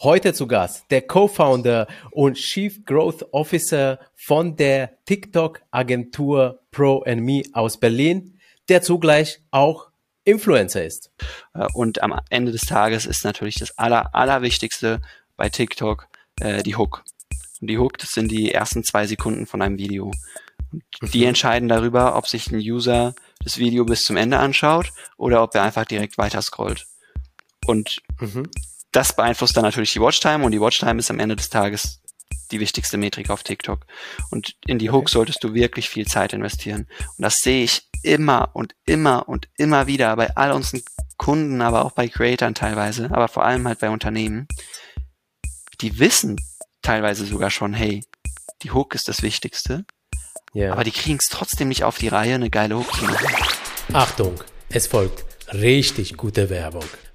Heute zu Gast der Co-Founder und Chief Growth Officer von der TikTok-Agentur Pro Me aus Berlin, der zugleich auch Influencer ist. Äh, und am Ende des Tages ist natürlich das Aller, Allerwichtigste bei TikTok äh, die Hook. Und die Hook, das sind die ersten zwei Sekunden von einem Video. Und die mhm. entscheiden darüber, ob sich ein User das Video bis zum Ende anschaut oder ob er einfach direkt weiter scrollt. Und mhm. Das beeinflusst dann natürlich die Watchtime und die Watchtime ist am Ende des Tages die wichtigste Metrik auf TikTok. Und in die Hook okay. solltest du wirklich viel Zeit investieren. Und das sehe ich immer und immer und immer wieder bei all unseren Kunden, aber auch bei Creatern teilweise, aber vor allem halt bei Unternehmen. Die wissen teilweise sogar schon, hey, die Hook ist das Wichtigste. Yeah. Aber die kriegen es trotzdem nicht auf die Reihe, eine geile Hook zu machen. Achtung, es folgt richtig gute Werbung.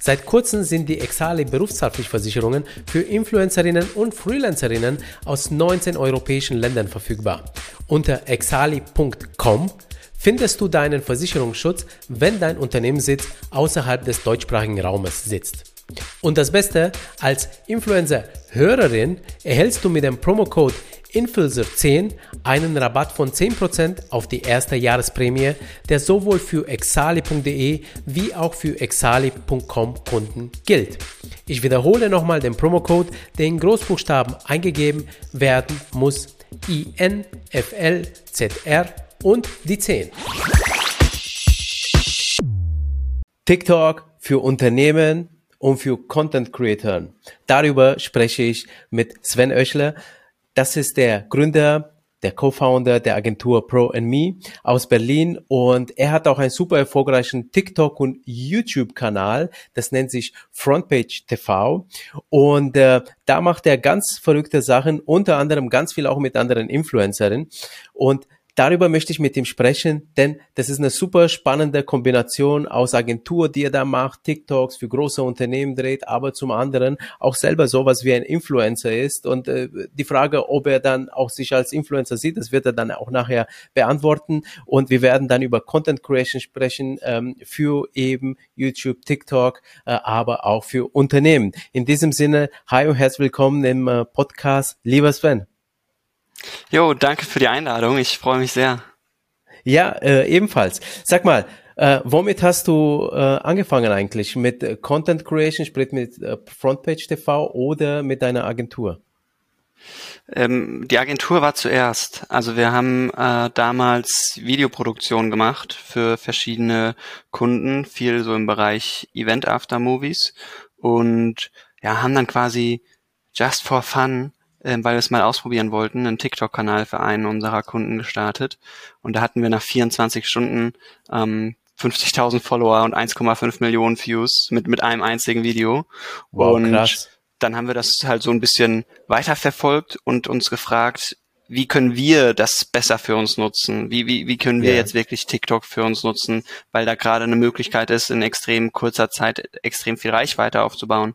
Seit kurzem sind die Exali Berufshaftpflichtversicherungen für Influencerinnen und Freelancerinnen aus 19 europäischen Ländern verfügbar. Unter exali.com findest du deinen Versicherungsschutz, wenn dein Unternehmenssitz außerhalb des deutschsprachigen Raumes sitzt. Und das Beste, als Influencer-Hörerin erhältst du mit dem Promocode Influencer10 einen Rabatt von 10% auf die erste Jahresprämie, der sowohl für exali.de wie auch für exali.com Kunden gilt. Ich wiederhole nochmal den Promocode, der in Großbuchstaben eingegeben werden muss. INFLZR und die 10. TikTok für Unternehmen und für Content Creatoren. Darüber spreche ich mit Sven Oeschler. Das ist der Gründer, der Co-Founder der Agentur Pro Me aus Berlin und er hat auch einen super erfolgreichen TikTok und YouTube Kanal, das nennt sich Frontpage TV und äh, da macht er ganz verrückte Sachen, unter anderem ganz viel auch mit anderen Influencerinnen und darüber möchte ich mit ihm sprechen, denn das ist eine super spannende Kombination aus Agentur, die er da macht, TikToks für große Unternehmen dreht, aber zum anderen auch selber sowas wie ein Influencer ist. Und äh, die Frage, ob er dann auch sich als Influencer sieht, das wird er dann auch nachher beantworten. Und wir werden dann über Content Creation sprechen ähm, für eben YouTube, TikTok, äh, aber auch für Unternehmen. In diesem Sinne, hi und herzlich willkommen im äh, Podcast, lieber Sven. Jo, danke für die Einladung. Ich freue mich sehr. Ja, äh, ebenfalls. Sag mal, äh, womit hast du äh, angefangen eigentlich? Mit äh, Content Creation, sprich mit äh, Frontpage TV oder mit deiner Agentur? Ähm, die Agentur war zuerst. Also wir haben äh, damals Videoproduktion gemacht für verschiedene Kunden, viel so im Bereich Event After Movies und ja, haben dann quasi just for fun äh, weil wir es mal ausprobieren wollten, einen TikTok-Kanal für einen unserer Kunden gestartet. Und da hatten wir nach 24 Stunden ähm, 50.000 Follower und 1,5 Millionen Views mit, mit einem einzigen Video. Wow, und krass. dann haben wir das halt so ein bisschen weiterverfolgt und uns gefragt, wie können wir das besser für uns nutzen? Wie, wie, wie können wir yeah. jetzt wirklich TikTok für uns nutzen? Weil da gerade eine Möglichkeit ist, in extrem kurzer Zeit extrem viel Reichweite aufzubauen.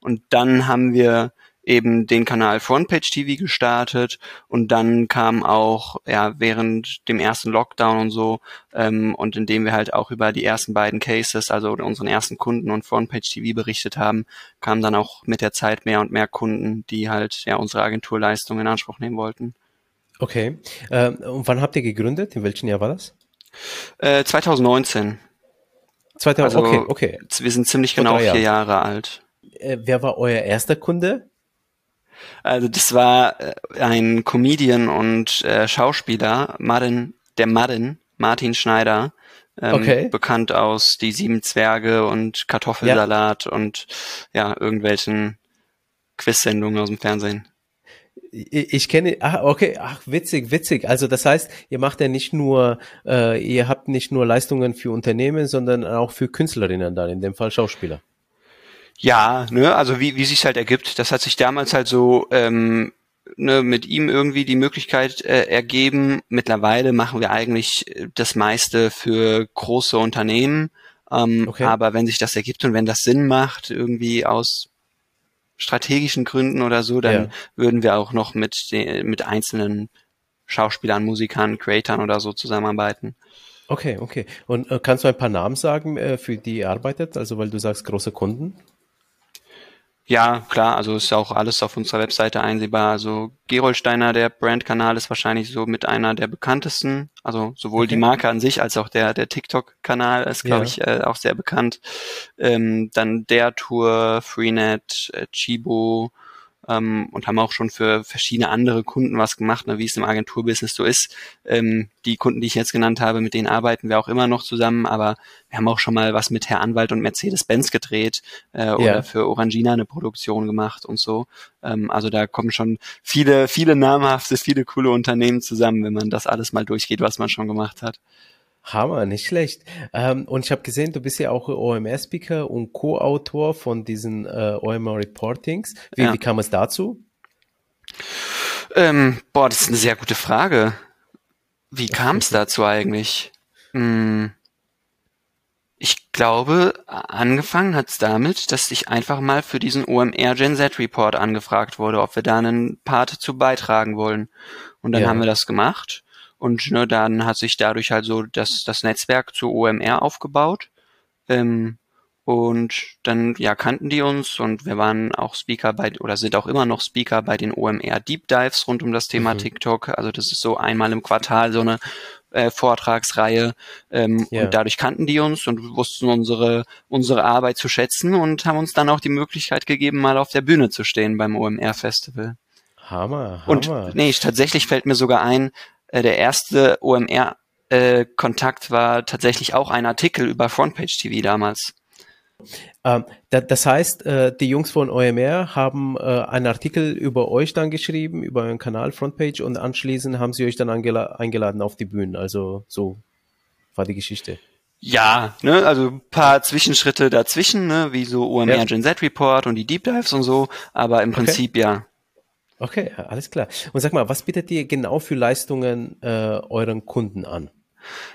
Und dann haben wir eben den Kanal Frontpage TV gestartet und dann kam auch ja während dem ersten Lockdown und so ähm, und indem wir halt auch über die ersten beiden Cases, also unseren ersten Kunden und Frontpage TV berichtet haben, kamen dann auch mit der Zeit mehr und mehr Kunden, die halt ja unsere Agenturleistung in Anspruch nehmen wollten. Okay. Ähm, und wann habt ihr gegründet? In welchem Jahr war das? Äh, 2019. 2000, also, okay, okay. Wir sind ziemlich genau vier Jahre alt. Äh, wer war euer erster Kunde? Also das war äh, ein Comedian und äh, Schauspieler, Martin, der Martin, Martin Schneider, ähm, okay. bekannt aus Die Sieben Zwerge und Kartoffelsalat ja. und ja, irgendwelchen Quiz-Sendungen aus dem Fernsehen. Ich, ich kenne, ach, okay, ach, witzig, witzig. Also das heißt, ihr macht ja nicht nur, äh, ihr habt nicht nur Leistungen für Unternehmen, sondern auch für Künstlerinnen dann, in dem Fall Schauspieler. Ja, ne, also wie, wie sich halt ergibt, das hat sich damals halt so ähm, ne, mit ihm irgendwie die Möglichkeit äh, ergeben. Mittlerweile machen wir eigentlich das meiste für große Unternehmen. Ähm, okay. Aber wenn sich das ergibt und wenn das Sinn macht, irgendwie aus strategischen Gründen oder so, dann ja. würden wir auch noch mit, mit einzelnen Schauspielern, Musikern, Creatern oder so zusammenarbeiten. Okay, okay. Und äh, kannst du ein paar Namen sagen, äh, für die ihr arbeitet? Also, weil du sagst, große Kunden? Ja, klar, also ist ja auch alles auf unserer Webseite einsehbar. Also Gerolsteiner, der Brandkanal ist wahrscheinlich so mit einer der bekanntesten. Also sowohl okay. die Marke an sich als auch der, der TikTok-Kanal ist, glaube ja. ich, äh, auch sehr bekannt. Ähm, dann der Tour, Freenet, äh, Chibo, ähm, und haben auch schon für verschiedene andere Kunden was gemacht, ne, wie es im Agenturbusiness so ist. Ähm, die Kunden, die ich jetzt genannt habe, mit denen arbeiten wir auch immer noch zusammen, aber wir haben auch schon mal was mit Herr Anwalt und Mercedes-Benz gedreht äh, ja. oder für Orangina eine Produktion gemacht und so. Ähm, also da kommen schon viele, viele namhafte, viele coole Unternehmen zusammen, wenn man das alles mal durchgeht, was man schon gemacht hat. Hammer, nicht schlecht. Ähm, und ich habe gesehen, du bist ja auch OMR-Speaker und Co-Autor von diesen äh, OMR-Reportings. Wie, ja. wie kam es dazu? Ähm, boah, das ist eine sehr gute Frage. Wie kam es dazu eigentlich? Hm, ich glaube, angefangen hat es damit, dass ich einfach mal für diesen OMR Gen Z Report angefragt wurde, ob wir da einen Part zu beitragen wollen. Und dann ja. haben wir das gemacht. Und ne, dann hat sich dadurch halt so das, das Netzwerk zu OMR aufgebaut. Ähm, und dann ja kannten die uns und wir waren auch Speaker bei oder sind auch immer noch Speaker bei den OMR Deep Dives rund um das Thema mhm. TikTok. Also das ist so einmal im Quartal so eine äh, Vortragsreihe ähm, ja. und dadurch kannten die uns und wussten unsere unsere Arbeit zu schätzen und haben uns dann auch die Möglichkeit gegeben, mal auf der Bühne zu stehen beim OMR Festival. Hammer, Hammer. Und nee, tatsächlich fällt mir sogar ein, äh, der erste OMR äh, war tatsächlich auch ein Artikel über Frontpage TV damals. Ähm, da, das heißt, äh, die Jungs von OMR haben äh, einen Artikel über euch dann geschrieben, über euren Kanal Frontpage und anschließend haben sie euch dann eingeladen auf die Bühnen. Also so war die Geschichte. Ja, ne, also ein paar Zwischenschritte dazwischen, ne, wie so OMR ja. Gen Z Report und die Deep Dives und so, aber im Prinzip okay. ja, Okay, alles klar. Und sag mal, was bietet ihr genau für Leistungen äh, euren Kunden an?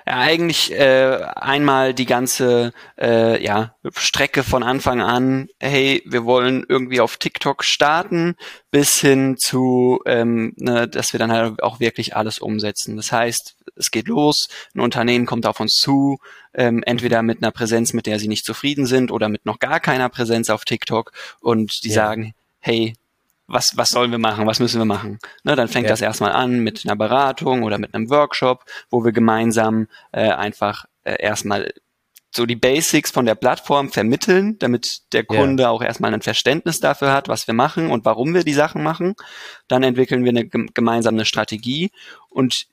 Ja, eigentlich äh, einmal die ganze äh, ja, Strecke von Anfang an, hey, wir wollen irgendwie auf TikTok starten, bis hin zu, ähm, ne, dass wir dann halt auch wirklich alles umsetzen. Das heißt, es geht los, ein Unternehmen kommt auf uns zu, ähm, entweder mit einer Präsenz, mit der sie nicht zufrieden sind, oder mit noch gar keiner Präsenz auf TikTok und die ja. sagen, hey, was, was sollen wir machen, was müssen wir machen. Ne, dann fängt ja. das erstmal an mit einer Beratung oder mit einem Workshop, wo wir gemeinsam äh, einfach äh, erstmal so die Basics von der Plattform vermitteln, damit der Kunde ja. auch erstmal ein Verständnis dafür hat, was wir machen und warum wir die Sachen machen. Dann entwickeln wir eine gemeinsame Strategie und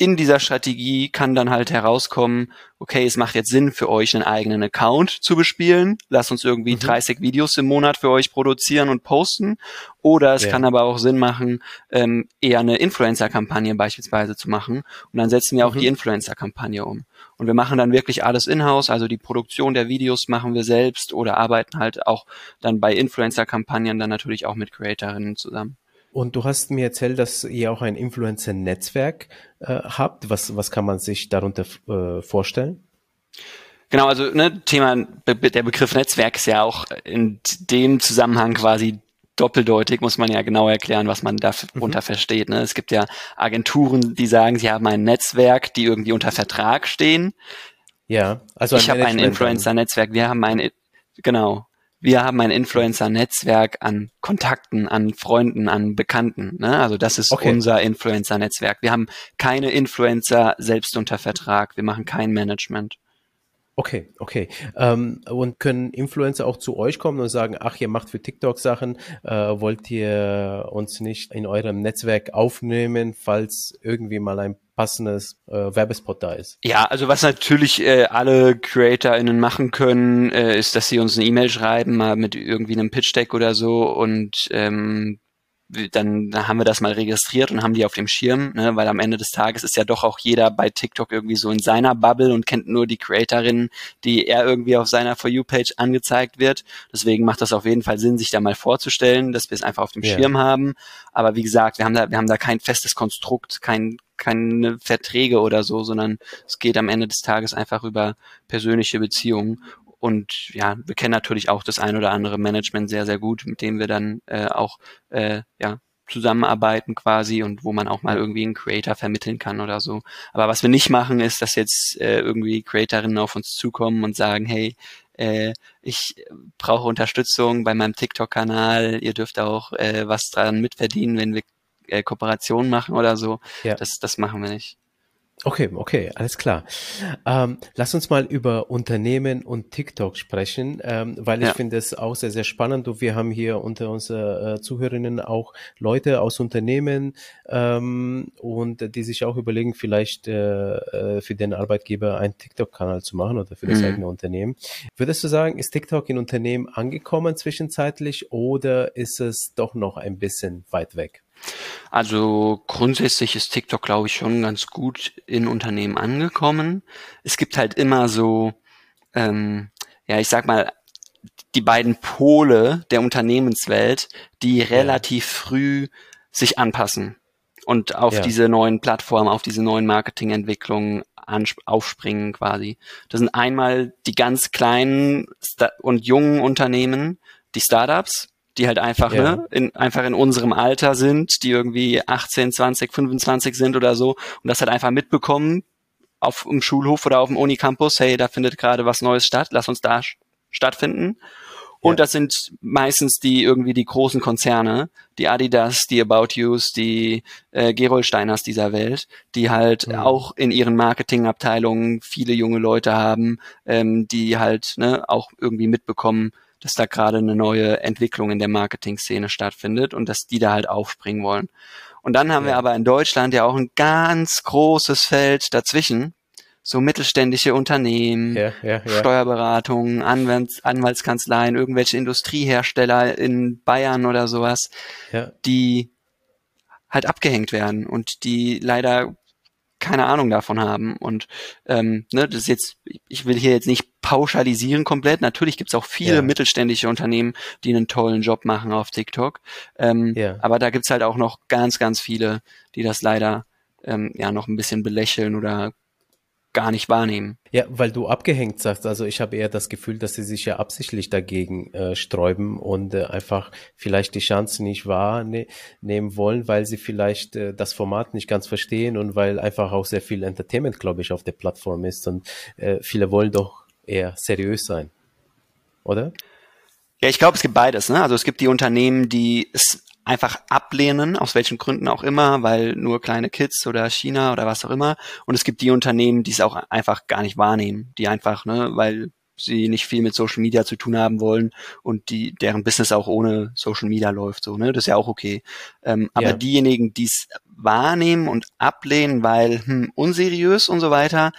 in dieser Strategie kann dann halt herauskommen, okay, es macht jetzt Sinn für euch einen eigenen Account zu bespielen. Lass uns irgendwie mhm. 30 Videos im Monat für euch produzieren und posten. Oder es ja. kann aber auch Sinn machen, ähm, eher eine Influencer-Kampagne beispielsweise zu machen. Und dann setzen wir auch mhm. die Influencer-Kampagne um. Und wir machen dann wirklich alles in-house, also die Produktion der Videos machen wir selbst oder arbeiten halt auch dann bei Influencer-Kampagnen dann natürlich auch mit Creatorinnen zusammen. Und du hast mir erzählt, dass ihr auch ein Influencer-Netzwerk äh, habt. Was, was kann man sich darunter äh, vorstellen? Genau, also ne, Thema, der Begriff Netzwerk ist ja auch in dem Zusammenhang quasi doppeldeutig, muss man ja genau erklären, was man darunter mhm. versteht. Ne? Es gibt ja Agenturen, die sagen, sie haben ein Netzwerk, die irgendwie unter Vertrag stehen. Ja, also ich habe ein Influencer-Netzwerk, wir haben ein, genau, wir haben ein Influencer-Netzwerk an Kontakten, an Freunden, an Bekannten. Ne? Also das ist okay. unser Influencer-Netzwerk. Wir haben keine Influencer selbst unter Vertrag. Wir machen kein Management. Okay, okay. Ähm, und können Influencer auch zu euch kommen und sagen, ach, ihr macht für TikTok Sachen, äh, wollt ihr uns nicht in eurem Netzwerk aufnehmen, falls irgendwie mal ein passendes äh, Werbespot da ist. Ja, also was natürlich äh, alle CreatorInnen machen können, äh, ist, dass sie uns eine E-Mail schreiben, mal mit irgendwie einem Pitch Deck oder so und ähm, dann, haben wir das mal registriert und haben die auf dem Schirm, ne, weil am Ende des Tages ist ja doch auch jeder bei TikTok irgendwie so in seiner Bubble und kennt nur die Creatorinnen, die er irgendwie auf seiner For You-Page angezeigt wird. Deswegen macht das auf jeden Fall Sinn, sich da mal vorzustellen, dass wir es einfach auf dem yeah. Schirm haben. Aber wie gesagt, wir haben da, wir haben da kein festes Konstrukt, kein, keine Verträge oder so, sondern es geht am Ende des Tages einfach über persönliche Beziehungen. Und ja, wir kennen natürlich auch das ein oder andere Management sehr, sehr gut, mit dem wir dann äh, auch äh, ja, zusammenarbeiten quasi und wo man auch mal irgendwie einen Creator vermitteln kann oder so. Aber was wir nicht machen, ist, dass jetzt äh, irgendwie Creatorinnen auf uns zukommen und sagen, hey, äh, ich brauche Unterstützung bei meinem TikTok-Kanal, ihr dürft auch äh, was dran mitverdienen, wenn wir äh, Kooperationen machen oder so. Ja. Das, das machen wir nicht. Okay, okay, alles klar. Ähm, lass uns mal über Unternehmen und TikTok sprechen, ähm, weil ich ja. finde es auch sehr, sehr spannend. Und wir haben hier unter unseren äh, Zuhörerinnen auch Leute aus Unternehmen ähm, und die sich auch überlegen, vielleicht äh, äh, für den Arbeitgeber einen TikTok-Kanal zu machen oder für das mhm. eigene Unternehmen. Würdest du sagen, ist TikTok in Unternehmen angekommen zwischenzeitlich oder ist es doch noch ein bisschen weit weg? Also grundsätzlich ist TikTok, glaube ich, schon ganz gut in Unternehmen angekommen. Es gibt halt immer so, ähm, ja, ich sag mal, die beiden Pole der Unternehmenswelt, die relativ früh sich anpassen und auf ja. diese neuen Plattformen, auf diese neuen Marketingentwicklungen aufspringen quasi. Das sind einmal die ganz kleinen und jungen Unternehmen, die Startups, die halt einfach, ja. ne, in, einfach in unserem Alter sind, die irgendwie 18, 20, 25 sind oder so und das halt einfach mitbekommen auf dem Schulhof oder auf dem Unicampus, hey, da findet gerade was Neues statt, lass uns da stattfinden. Und ja. das sind meistens die irgendwie die großen Konzerne, die Adidas, die About Yous, die äh, Gerolsteiners dieser Welt, die halt mhm. auch in ihren Marketingabteilungen viele junge Leute haben, ähm, die halt ne, auch irgendwie mitbekommen, dass da gerade eine neue Entwicklung in der Marketing-Szene stattfindet und dass die da halt aufspringen wollen. Und dann haben ja. wir aber in Deutschland ja auch ein ganz großes Feld dazwischen. So mittelständische Unternehmen, ja, ja, Steuerberatungen, Anwalts Anwaltskanzleien, irgendwelche Industriehersteller in Bayern oder sowas, die halt abgehängt werden und die leider keine Ahnung davon haben. Und ähm, ne, das ist jetzt, ich will hier jetzt nicht pauschalisieren komplett. Natürlich gibt's auch viele ja. mittelständische Unternehmen, die einen tollen Job machen auf TikTok. Ähm, ja. Aber da gibt's halt auch noch ganz, ganz viele, die das leider ähm, ja noch ein bisschen belächeln oder gar nicht wahrnehmen. Ja, weil du abgehängt sagst, also ich habe eher das Gefühl, dass sie sich ja absichtlich dagegen äh, sträuben und äh, einfach vielleicht die Chance nicht wahrnehmen wollen, weil sie vielleicht äh, das Format nicht ganz verstehen und weil einfach auch sehr viel Entertainment, glaube ich, auf der Plattform ist und äh, viele wollen doch eher seriös sein, oder? Ja, ich glaube, es gibt beides. Ne? Also es gibt die Unternehmen, die es einfach ablehnen, aus welchen Gründen auch immer, weil nur kleine Kids oder China oder was auch immer. Und es gibt die Unternehmen, die es auch einfach gar nicht wahrnehmen, die einfach, ne, weil sie nicht viel mit Social Media zu tun haben wollen und die deren Business auch ohne Social Media läuft, so ne, das ist ja auch okay. Ähm, aber ja. diejenigen, die es wahrnehmen und ablehnen, weil hm, unseriös und so weiter,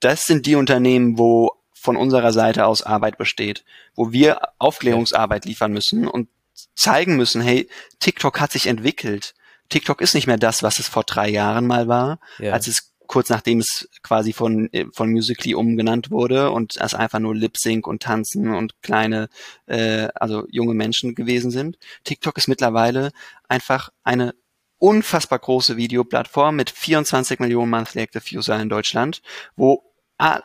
das sind die Unternehmen, wo von unserer Seite aus Arbeit besteht, wo wir Aufklärungsarbeit liefern müssen und zeigen müssen, hey, TikTok hat sich entwickelt. TikTok ist nicht mehr das, was es vor drei Jahren mal war, ja. als es kurz nachdem es quasi von, von Musically umgenannt wurde und es einfach nur Lip Sync und Tanzen und kleine, äh, also junge Menschen gewesen sind. TikTok ist mittlerweile einfach eine unfassbar große Videoplattform mit 24 Millionen Monthly Active User in Deutschland, wo alle,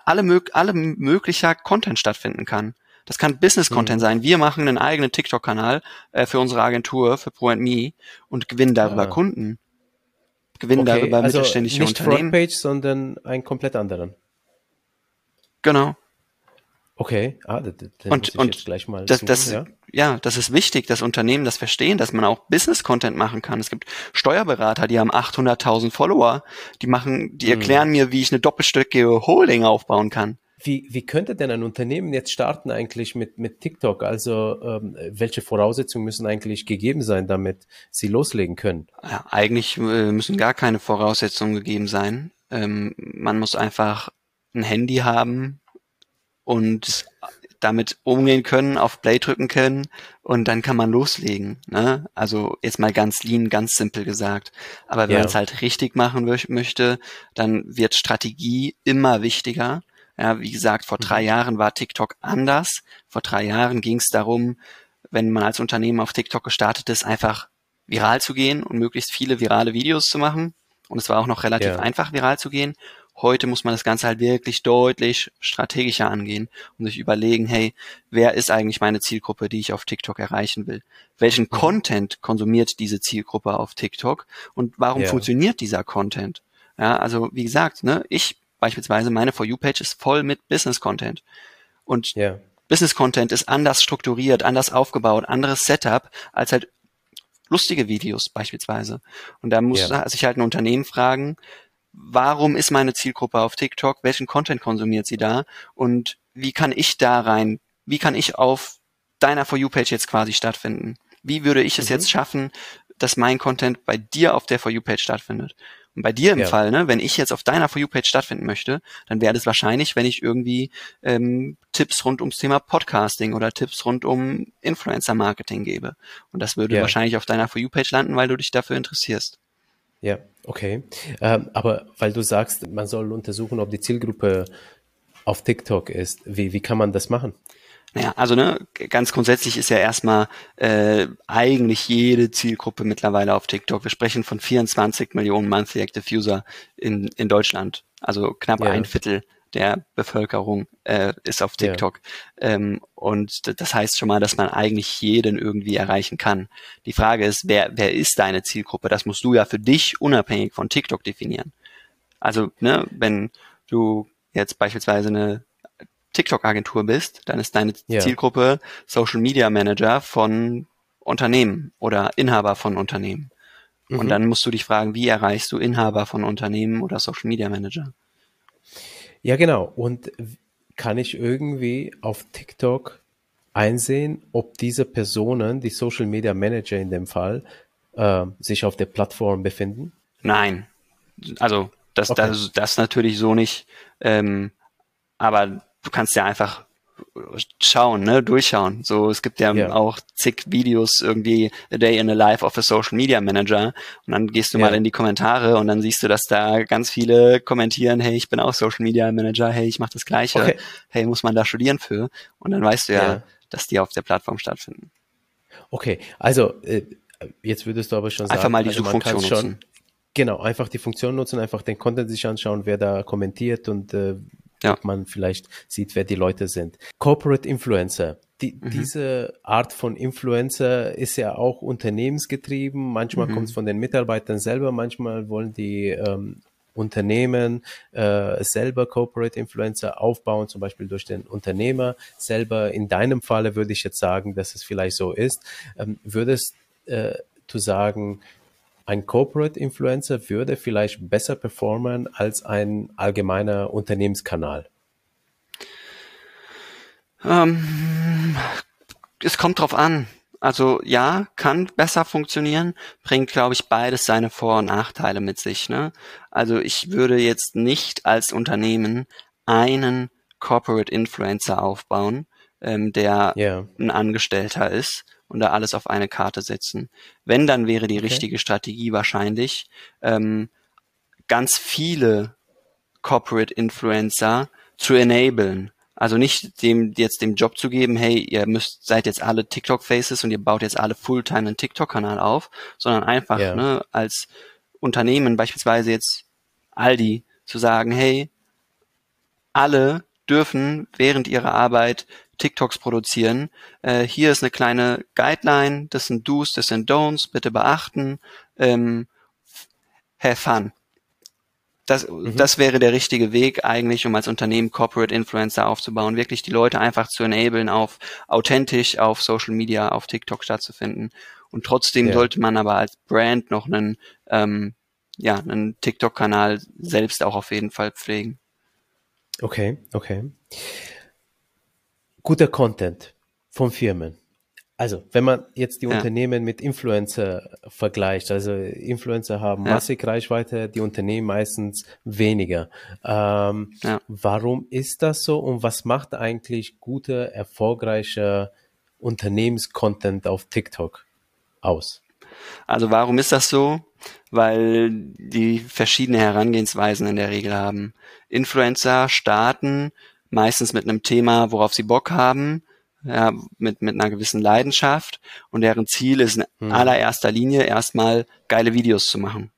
alle möglicher Content stattfinden kann. Das kann Business-Content mhm. sein. Wir machen einen eigenen TikTok-Kanal äh, für unsere Agentur, für Pro&Me und gewinnen darüber ah. Kunden. Gewinnen okay, darüber also mittelständische nicht Unternehmen. Frontpage, sondern einen komplett anderen. Genau. Okay, ah, das, das und, und gleich mal das, das, ja? ja, das ist wichtig, dass Unternehmen das verstehen, dass man auch Business-Content machen kann. Es gibt Steuerberater, die haben 800.000 Follower, die machen, die hm. erklären mir, wie ich eine doppelstöckige Holding aufbauen kann. Wie, wie könnte denn ein Unternehmen jetzt starten eigentlich mit, mit TikTok? Also ähm, welche Voraussetzungen müssen eigentlich gegeben sein, damit sie loslegen können? Ja, eigentlich äh, müssen gar keine Voraussetzungen gegeben sein. Ähm, man muss einfach ein Handy haben und damit umgehen können, auf Play drücken können und dann kann man loslegen. Ne? Also jetzt mal ganz lean, ganz simpel gesagt. Aber wenn ja. man es halt richtig machen möchte, dann wird Strategie immer wichtiger. Ja, wie gesagt, vor drei mhm. Jahren war TikTok anders. Vor drei Jahren ging es darum, wenn man als Unternehmen auf TikTok gestartet ist, einfach viral zu gehen und möglichst viele virale Videos zu machen. Und es war auch noch relativ ja. einfach, viral zu gehen. Heute muss man das Ganze halt wirklich deutlich strategischer angehen und sich überlegen, hey, wer ist eigentlich meine Zielgruppe, die ich auf TikTok erreichen will? Welchen mhm. Content konsumiert diese Zielgruppe auf TikTok und warum ja. funktioniert dieser Content? Ja, also wie gesagt, ne, ich beispielsweise meine For You Page ist voll mit Business Content und ja. Business Content ist anders strukturiert, anders aufgebaut, anderes Setup als halt lustige Videos beispielsweise. Und da muss ja. sich halt ein Unternehmen fragen, warum ist meine Zielgruppe auf TikTok, welchen Content konsumiert sie da und wie kann ich da rein, wie kann ich auf deiner For You-Page jetzt quasi stattfinden? Wie würde ich es mhm. jetzt schaffen, dass mein Content bei dir auf der For You-Page stattfindet? Und bei dir im ja. Fall, ne, wenn ich jetzt auf deiner For You-Page stattfinden möchte, dann wäre das wahrscheinlich, wenn ich irgendwie ähm, Tipps rund ums Thema Podcasting oder Tipps rund um Influencer-Marketing gebe. Und das würde ja. wahrscheinlich auf deiner For You-Page landen, weil du dich dafür interessierst. Ja, okay. Ähm, aber weil du sagst, man soll untersuchen, ob die Zielgruppe auf TikTok ist, wie, wie kann man das machen? Naja, also ne, ganz grundsätzlich ist ja erstmal äh, eigentlich jede Zielgruppe mittlerweile auf TikTok. Wir sprechen von 24 Millionen Monthly Active User in, in Deutschland. Also knapp ja. ein Viertel der Bevölkerung äh, ist auf TikTok. Ja. Ähm, und das heißt schon mal, dass man eigentlich jeden irgendwie erreichen kann. Die Frage ist, wer, wer ist deine Zielgruppe? Das musst du ja für dich unabhängig von TikTok definieren. Also, ne, wenn du jetzt beispielsweise eine TikTok-Agentur bist, dann ist deine ja. Zielgruppe Social Media Manager von Unternehmen oder Inhaber von Unternehmen. Mhm. Und dann musst du dich fragen, wie erreichst du Inhaber von Unternehmen oder Social Media Manager? Ja, genau. Und kann ich irgendwie auf TikTok einsehen, ob diese Personen, die Social Media Manager in dem Fall, äh, sich auf der Plattform befinden? Nein. Also das, okay. das, das natürlich so nicht. Ähm, aber du kannst ja einfach schauen, ne, durchschauen. So, es gibt ja, ja, auch zig Videos irgendwie A Day in the Life of a Social Media Manager und dann gehst du ja. mal in die Kommentare und dann siehst du, dass da ganz viele kommentieren, hey, ich bin auch Social Media Manager, hey, ich mache das Gleiche, okay. hey, muss man da studieren für? Und dann weißt du ja, ja, dass die auf der Plattform stattfinden. Okay, also äh, jetzt würdest du aber schon sagen, einfach mal die also Suchfunktion nutzen. Schon, genau, einfach die Funktion nutzen, einfach den Content sich anschauen, wer da kommentiert und äh, ja. man vielleicht sieht, wer die Leute sind. Corporate Influencer. Die, mhm. Diese Art von Influencer ist ja auch unternehmensgetrieben. Manchmal mhm. kommt es von den Mitarbeitern selber, manchmal wollen die ähm, Unternehmen äh, selber Corporate Influencer aufbauen, zum Beispiel durch den Unternehmer selber. In deinem Falle würde ich jetzt sagen, dass es vielleicht so ist. Ähm, würdest äh, du sagen, ein Corporate Influencer würde vielleicht besser performen als ein allgemeiner Unternehmenskanal? Ähm, es kommt drauf an. Also ja, kann besser funktionieren, bringt, glaube ich, beides seine Vor- und Nachteile mit sich. Ne? Also ich würde jetzt nicht als Unternehmen einen Corporate Influencer aufbauen, ähm, der yeah. ein Angestellter ist, und da alles auf eine Karte setzen. Wenn, dann wäre die okay. richtige Strategie wahrscheinlich, ähm, ganz viele Corporate Influencer zu enablen. Also nicht dem jetzt dem Job zu geben, hey, ihr müsst seid jetzt alle TikTok Faces und ihr baut jetzt alle Fulltime einen TikTok Kanal auf, sondern einfach yeah. ne, als Unternehmen beispielsweise jetzt Aldi zu sagen, hey, alle dürfen während ihrer Arbeit TikToks produzieren. Äh, hier ist eine kleine Guideline, das sind Do's, das sind Don'ts, bitte beachten. Ähm, have fun. Das, mhm. das wäre der richtige Weg eigentlich, um als Unternehmen Corporate Influencer aufzubauen, wirklich die Leute einfach zu enablen, auf authentisch auf Social Media, auf TikTok stattzufinden. Und trotzdem ja. sollte man aber als Brand noch einen, ähm, ja, einen TikTok-Kanal selbst auch auf jeden Fall pflegen. Okay, okay. Guter Content von Firmen. Also, wenn man jetzt die Ja. Unternehmen mit Influencer vergleicht, also Influencer haben Ja. massig Reichweite, die Unternehmen meistens weniger. Ähm, Ja. Warum ist das so und was macht eigentlich gute, erfolgreiche Unternehmenscontent auf TikTok aus? Also warum ist das so? Weil die verschiedene Herangehensweisen in der Regel haben. Influencer starten meistens mit einem Thema, worauf sie Bock haben, ja, mit, mit einer gewissen Leidenschaft und deren Ziel ist in Hm. allererster Linie erstmal geile Videos zu machen.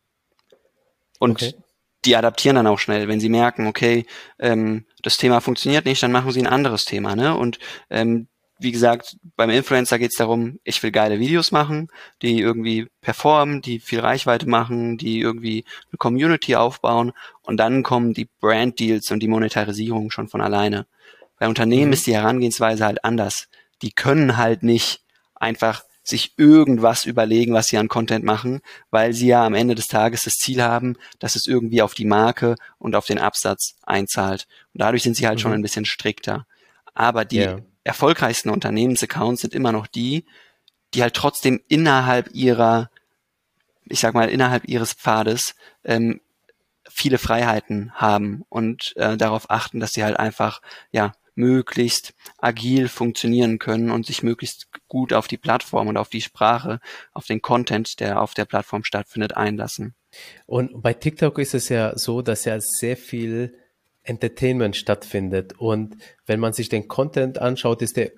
Und Okay. die adaptieren dann auch schnell, wenn sie merken, okay, ähm, das Thema funktioniert nicht, dann machen sie ein anderes Thema, ne? Und ähm, wie gesagt, beim Influencer geht es darum, ich will geile Videos machen, die irgendwie performen, die viel Reichweite machen, die irgendwie eine Community aufbauen und dann kommen die Brand Deals und die Monetarisierung schon von alleine. Bei Unternehmen Mhm. ist die Herangehensweise halt anders. Die können halt nicht einfach sich irgendwas überlegen, was sie an Content machen, weil sie ja am Ende des Tages das Ziel haben, dass es irgendwie auf die Marke und auf den Absatz einzahlt. Und dadurch sind sie halt schon Mhm. ein bisschen strikter. Aber die Ja. Erfolgreichsten Unternehmensaccounts sind immer noch die, die halt trotzdem innerhalb ihrer, ich sag mal, innerhalb ihres Pfades ähm, viele Freiheiten haben und äh, darauf achten, dass sie halt einfach ja möglichst agil funktionieren können und sich möglichst gut auf die Plattform und auf die Sprache, auf den Content, der auf der Plattform stattfindet, einlassen. Und bei TikTok ist es ja so, dass ja sehr viel Entertainment stattfindet. Und wenn man sich den Content anschaut, ist der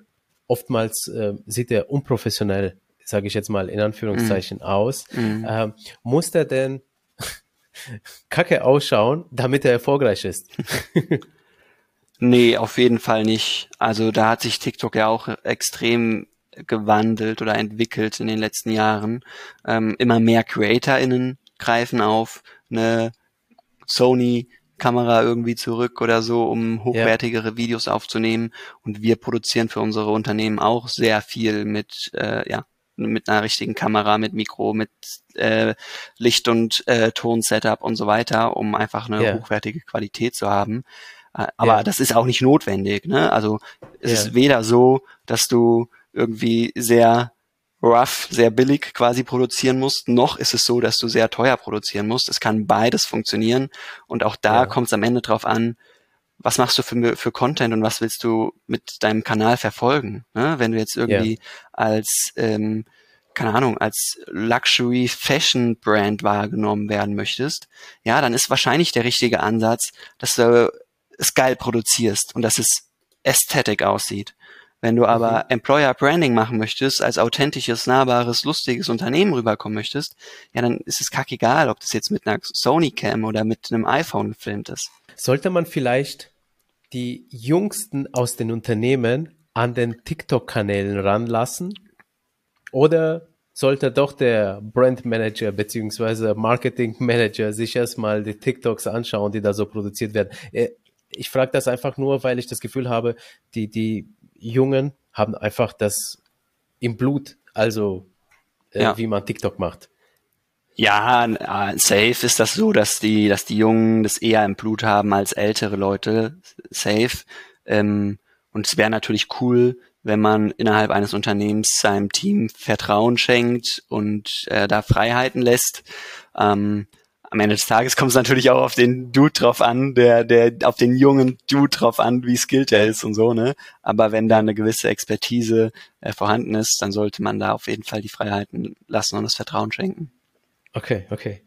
oftmals, äh, sieht der unprofessionell, sage ich jetzt mal in Anführungszeichen, aus. Mhm. Ähm, muss der denn kacke ausschauen, damit er erfolgreich ist? Nee, auf jeden Fall nicht. Also da hat sich TikTok ja auch extrem gewandelt oder entwickelt in den letzten Jahren. Ähm, immer mehr CreatorInnen greifen auf eine Sony-Kamera irgendwie zurück oder so, um hochwertigere Videos aufzunehmen. Und wir produzieren für unsere Unternehmen auch sehr viel mit, äh, ja, mit einer richtigen Kamera, mit Mikro, mit äh, Licht- und äh, Ton-Setup und so weiter, um einfach eine Ja. hochwertige Qualität zu haben. Äh, Aber Ja. das ist auch nicht notwendig. Ne? Also es Ja. ist weder so, dass du irgendwie sehr rough, sehr billig quasi produzieren musst, noch ist es so, dass du sehr teuer produzieren musst. Es kann beides funktionieren und auch da Ja. kommt es am Ende drauf an, was machst du für, für Content und was willst du mit deinem Kanal verfolgen? Ne? Wenn du jetzt irgendwie als, ähm, keine Ahnung, als Luxury Fashion Brand wahrgenommen werden möchtest, ja, dann ist wahrscheinlich der richtige Ansatz, dass du es geil produzierst und dass es Ästhetik aussieht. Wenn du aber Employer Branding machen möchtest, als authentisches, nahbares, lustiges Unternehmen rüberkommen möchtest, ja, dann ist es kackegal, ob das jetzt mit einer Sony Cam oder mit einem iPhone gefilmt ist. Sollte man vielleicht die Jüngsten aus den Unternehmen an den TikTok-Kanälen ranlassen? Oder sollte doch der Brand Manager beziehungsweise Marketing Manager sich erstmal die TikToks anschauen, die da so produziert werden? Äh, Ich frage das einfach nur, weil ich das Gefühl habe, die, die Jungen haben einfach das im Blut, also äh, Ja. wie man TikTok macht. Ja, äh, safe ist das so, dass die, dass die Jungen das eher im Blut haben als ältere Leute. Safe. Ähm, und es wäre natürlich cool, wenn man innerhalb eines Unternehmens seinem Team Vertrauen schenkt und äh, da Freiheiten lässt. Ähm, am Ende des Tages kommt es natürlich auch auf den Dude drauf an, der, der, auf den jungen Dude drauf an, wie skilled er ist und so, ne? Aber wenn da eine gewisse Expertise äh, vorhanden ist, dann sollte man da auf jeden Fall die Freiheiten lassen und das Vertrauen schenken. Okay, okay.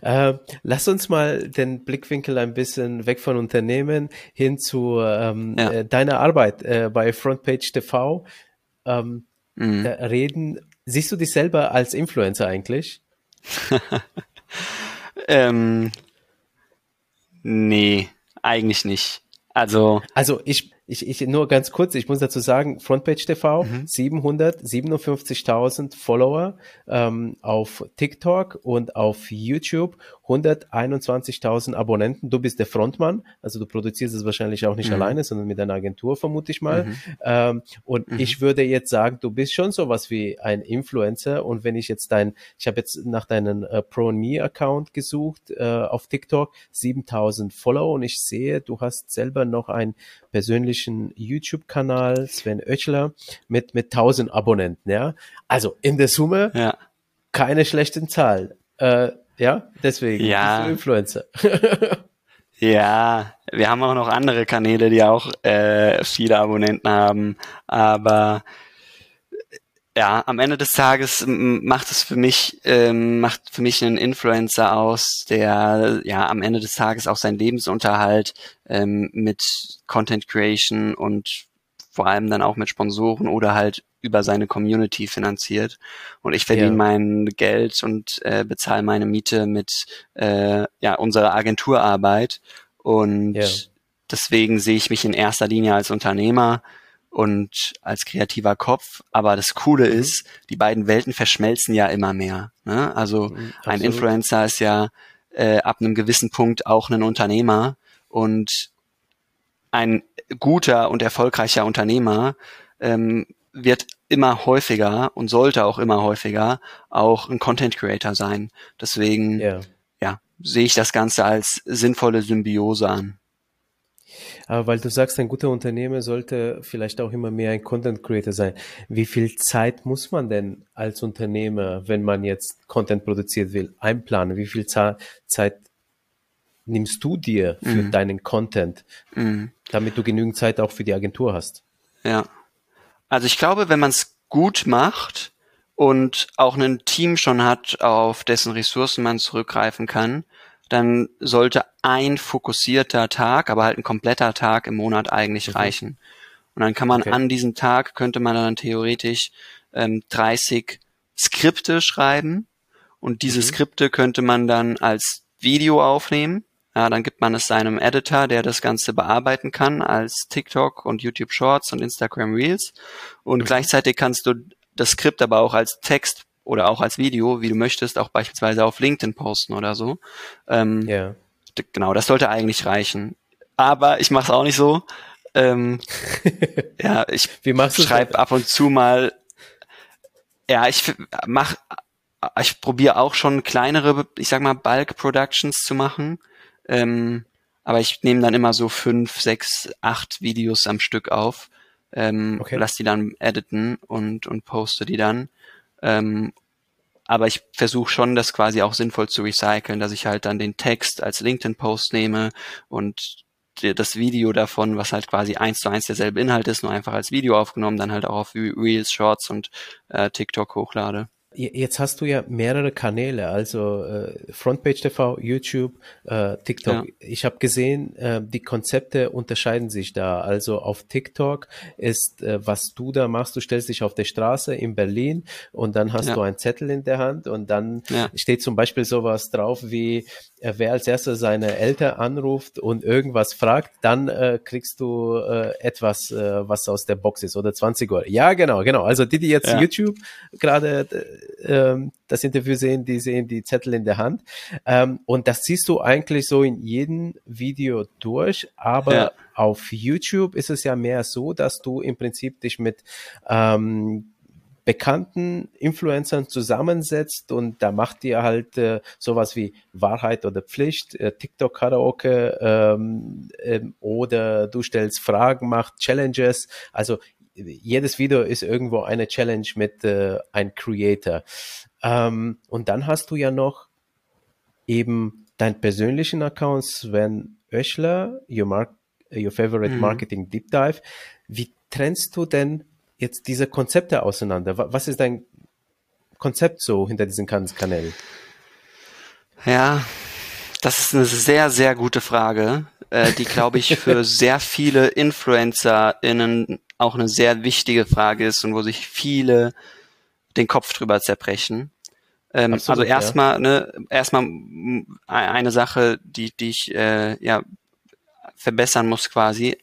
Äh, lass uns mal den Blickwinkel ein bisschen weg von Unternehmen hin zu ähm, Ja. äh, deiner Arbeit äh, bei Frontpage TV ähm, Mhm. reden. Siehst du dich selber als Influencer eigentlich? Ähm, nee, eigentlich nicht. Also, Also ich, ich, ich nur ganz kurz, ich muss dazu sagen, Frontpage TV, Mhm. 757.000 Follower ähm, auf TikTok und auf YouTube, 121.000 Abonnenten. Du bist der Frontmann, also du produzierst es wahrscheinlich auch nicht Mhm. alleine, sondern mit deiner Agentur, vermute ich mal. Mhm. Ähm, und Mhm. ich würde jetzt sagen, du bist schon sowas wie ein Influencer. Und wenn ich jetzt dein, ich habe jetzt nach deinem äh, Pro Me Account gesucht äh, auf TikTok, 7000 Follower und ich sehe, du hast selber noch ein persönlichen YouTube-Kanal Sven Oechler mit, mit 1000 Abonnenten, ja. Also in der Summe Ja. keine schlechten Zahlen. Äh, ja, deswegen Ja. Influencer. Ja, wir haben auch noch andere Kanäle, die auch äh, viele Abonnenten haben, aber ja, am Ende des Tages macht es für mich ähm, macht für mich einen Influencer aus, der ja am Ende des Tages auch seinen Lebensunterhalt ähm, mit Content Creation und vor allem dann auch mit Sponsoren oder halt über seine Community finanziert. Und ich verdiene Ja. mein Geld und äh, bezahle meine Miete mit äh, ja unserer Agenturarbeit. Und Ja. deswegen sehe ich mich in erster Linie als Unternehmer und als kreativer Kopf. Aber das Coole Mhm. ist, die beiden Welten verschmelzen ja immer mehr. Ne? Also Mhm, ein. Influencer ist ja äh, ab einem gewissen Punkt auch ein Unternehmer und ein guter und erfolgreicher Unternehmer ähm, wird immer häufiger und sollte auch immer häufiger auch ein Content Creator sein. Deswegen Ja. ja, sehe ich das Ganze als sinnvolle Symbiose an. Aber weil du sagst, ein guter Unternehmer sollte vielleicht auch immer mehr ein Content Creator sein. Wie viel Zeit muss man denn als Unternehmer, wenn man jetzt Content produziert will, einplanen? Wie viel Zeit nimmst du dir für Mhm. deinen Content, Mhm. damit du genügend Zeit auch für die Agentur hast? Ja. Also ich glaube, wenn man es gut macht und auch ein Team schon hat, auf dessen Ressourcen man zurückgreifen kann, dann sollte ein fokussierter Tag, aber halt ein kompletter Tag im Monat eigentlich reichen. Und dann kann man Okay. an diesem Tag, könnte man dann theoretisch ähm, 30 Skripte schreiben und diese Mhm. Skripte könnte man dann als Video aufnehmen. Ja, dann gibt man es seinem Editor, der das Ganze bearbeiten kann als TikTok und YouTube Shorts und Instagram Reels. Und gleichzeitig kannst du das Skript aber auch als Text oder auch als Video, wie du möchtest, auch beispielsweise auf LinkedIn posten oder so. Ähm, Ja. d- Genau, das sollte eigentlich reichen. Aber ich mache es auch nicht so. Ähm, ja, ich schreibe ab und zu mal. Ja, ich mach, ich probiere auch schon kleinere, ich sag mal, Bulk Productions zu machen. Ähm, aber ich nehme dann immer so fünf, sechs, acht Videos am Stück auf, ähm, Okay. lass die dann editen und, und poste die dann. Ähm, aber ich versuche schon, das quasi auch sinnvoll zu recyceln, dass ich halt dann den Text als LinkedIn-Post nehme und das Video davon, was halt quasi eins zu eins derselbe Inhalt ist, nur einfach als Video aufgenommen, dann halt auch auf Re- Reels, Shorts und äh, TikTok hochlade. Je- Jetzt hast du ja mehrere Kanäle, also äh, Frontpage TV, YouTube, äh, TikTok. Ja. Ich habe gesehen, äh, die Konzepte unterscheiden sich da. Also auf TikTok ist, äh, was du da machst, du stellst dich auf der Straße in Berlin und dann hast Ja. du einen Zettel in der Hand und dann Ja. steht zum Beispiel sowas drauf wie, wer als erster seine Eltern anruft und irgendwas fragt, dann äh, kriegst du äh, etwas, äh, was aus der Box ist oder 20 Euro. Ja, genau, genau. Also die, die jetzt Ja. YouTube gerade äh, ähm, das Interview sehen, die sehen die Zettel in der Hand. Ähm, und das siehst du eigentlich so in jedem Video durch, aber Ja. auf YouTube ist es ja mehr so, dass du im Prinzip dich mit ähm, bekannten Influencern zusammensetzt und da macht ihr halt äh, sowas wie Wahrheit oder Pflicht, äh, TikTok Karaoke ähm, ähm, oder du stellst Fragen, macht Challenges. Also jedes Video ist irgendwo eine Challenge mit äh, ein Creator. Ähm, und dann hast du ja noch eben deinen persönlichen Account Sven Oechler, your, Mar your favorite Mhm. marketing deep dive. Wie trennst du denn jetzt diese Konzepte auseinander? Wa- Was ist dein Konzept so hinter diesen Kanälen? Ja, das ist eine sehr, sehr gute Frage, äh, die, glaube ich, für sehr viele InfluencerInnen auch eine sehr wichtige Frage ist und wo sich viele den Kopf drüber zerbrechen. Ähm, Absolut, also ja. erstmal, ne, erstmal eine Sache, die, die ich äh, ja verbessern muss quasi.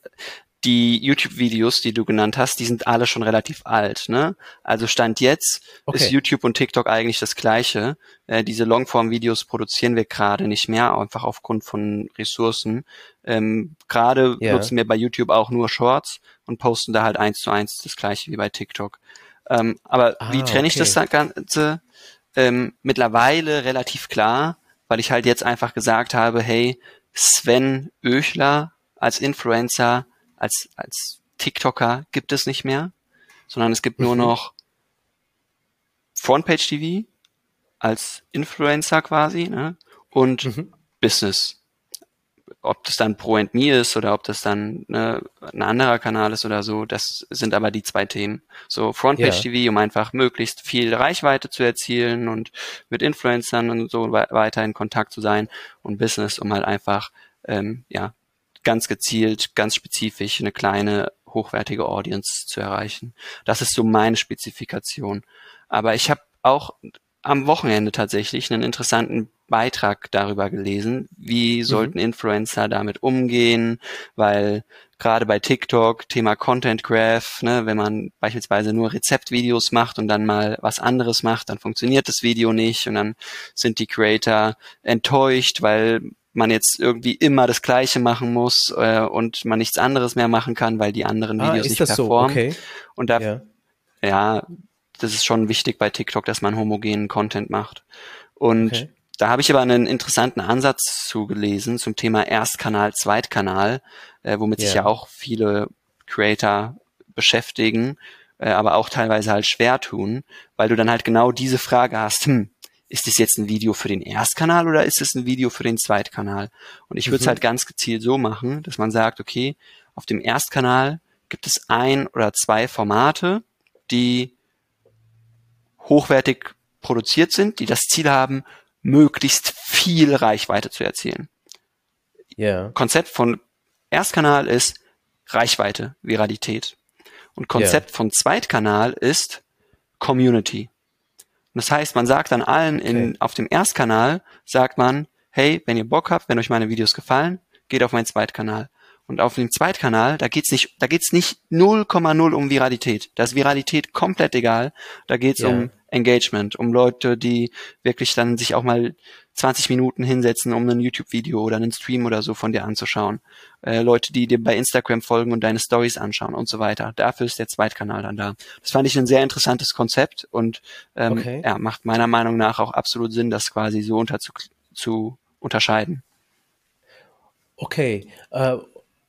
Die YouTube-Videos, die du genannt hast, die sind alle schon relativ alt. Ne? Also Stand jetzt Okay. ist YouTube und TikTok eigentlich das gleiche. Äh, diese Longform-Videos produzieren wir gerade nicht mehr, einfach aufgrund von Ressourcen. Ähm, gerade Ja. nutzen wir bei YouTube auch nur Shorts und posten da halt eins zu eins das gleiche wie bei TikTok. Ähm, aber Ah, wie trenne ich okay. das Ganze? Ähm, mittlerweile relativ klar, weil ich halt jetzt einfach gesagt habe, hey, Sven Oechler als Influencer als, als TikToker gibt es nicht mehr, sondern es gibt nur mhm. noch Frontpage TV als Influencer quasi ne? und mhm. Business ob das dann Pro and Me ist oder ob das dann ne, ein anderer Kanal ist oder so, das sind aber die zwei Themen. So Frontpage. TV, um einfach möglichst viel Reichweite zu erzielen und mit Influencern und so weiter in Kontakt zu sein und Business, um halt einfach ähm, ja ganz gezielt, ganz spezifisch eine kleine hochwertige Audience zu erreichen. Das ist so meine Spezifikation. Aber ich habe auch am Wochenende tatsächlich einen interessanten Beitrag darüber gelesen, wie mhm. sollten. Influencer damit umgehen, weil gerade bei TikTok Thema Content Graph, ne, wenn man beispielsweise nur Rezeptvideos macht und dann mal was anderes macht, dann funktioniert das Video nicht und dann sind die Creator enttäuscht, weil man jetzt irgendwie immer das Gleiche machen muss äh, und man nichts anderes mehr machen kann, weil die anderen ah, Videos ah, nicht performen. So? Okay. Und da, ja. ja, das ist schon wichtig bei TikTok, dass man homogenen Content macht. Und okay. da habe ich aber einen interessanten Ansatz zugelesen zum Thema Erstkanal, Zweitkanal, äh, womit yeah. sich ja auch viele Creator beschäftigen, äh, aber auch teilweise halt schwer tun, weil du dann halt genau diese Frage hast, hm, ist das jetzt ein Video für den Erstkanal oder ist es ein Video für den Zweitkanal? Und ich würde es mhm. halt ganz gezielt so machen, dass man sagt, okay, auf dem Erstkanal gibt es ein oder zwei Formate, die hochwertig produziert sind, die das Ziel haben, möglichst viel Reichweite zu erzielen. Yeah. Konzept von Erstkanal ist Reichweite, Viralität. Und Konzept yeah. von Zweitkanal ist Community. Das heißt, man sagt dann allen in, okay. auf dem Erstkanal, sagt man, hey, wenn ihr Bock habt, wenn euch meine Videos gefallen, geht auf meinen Zweitkanal. Und auf dem Zweitkanal, da geht's nicht, da geht's nicht 0,0 um Viralität. Da ist Viralität komplett egal. Da geht's yeah. um Engagement, um Leute, die wirklich dann sich auch mal 20 Minuten hinsetzen, um ein YouTube-Video oder einen Stream oder so von dir anzuschauen. Äh, Leute, die dir bei Instagram folgen und deine Stories anschauen und so weiter. Dafür ist der Zweitkanal dann da. Das fand ich ein sehr interessantes Konzept und ähm, okay. ja, macht meiner Meinung nach auch absolut Sinn, das quasi so unter zu, zu unterscheiden. Okay, äh,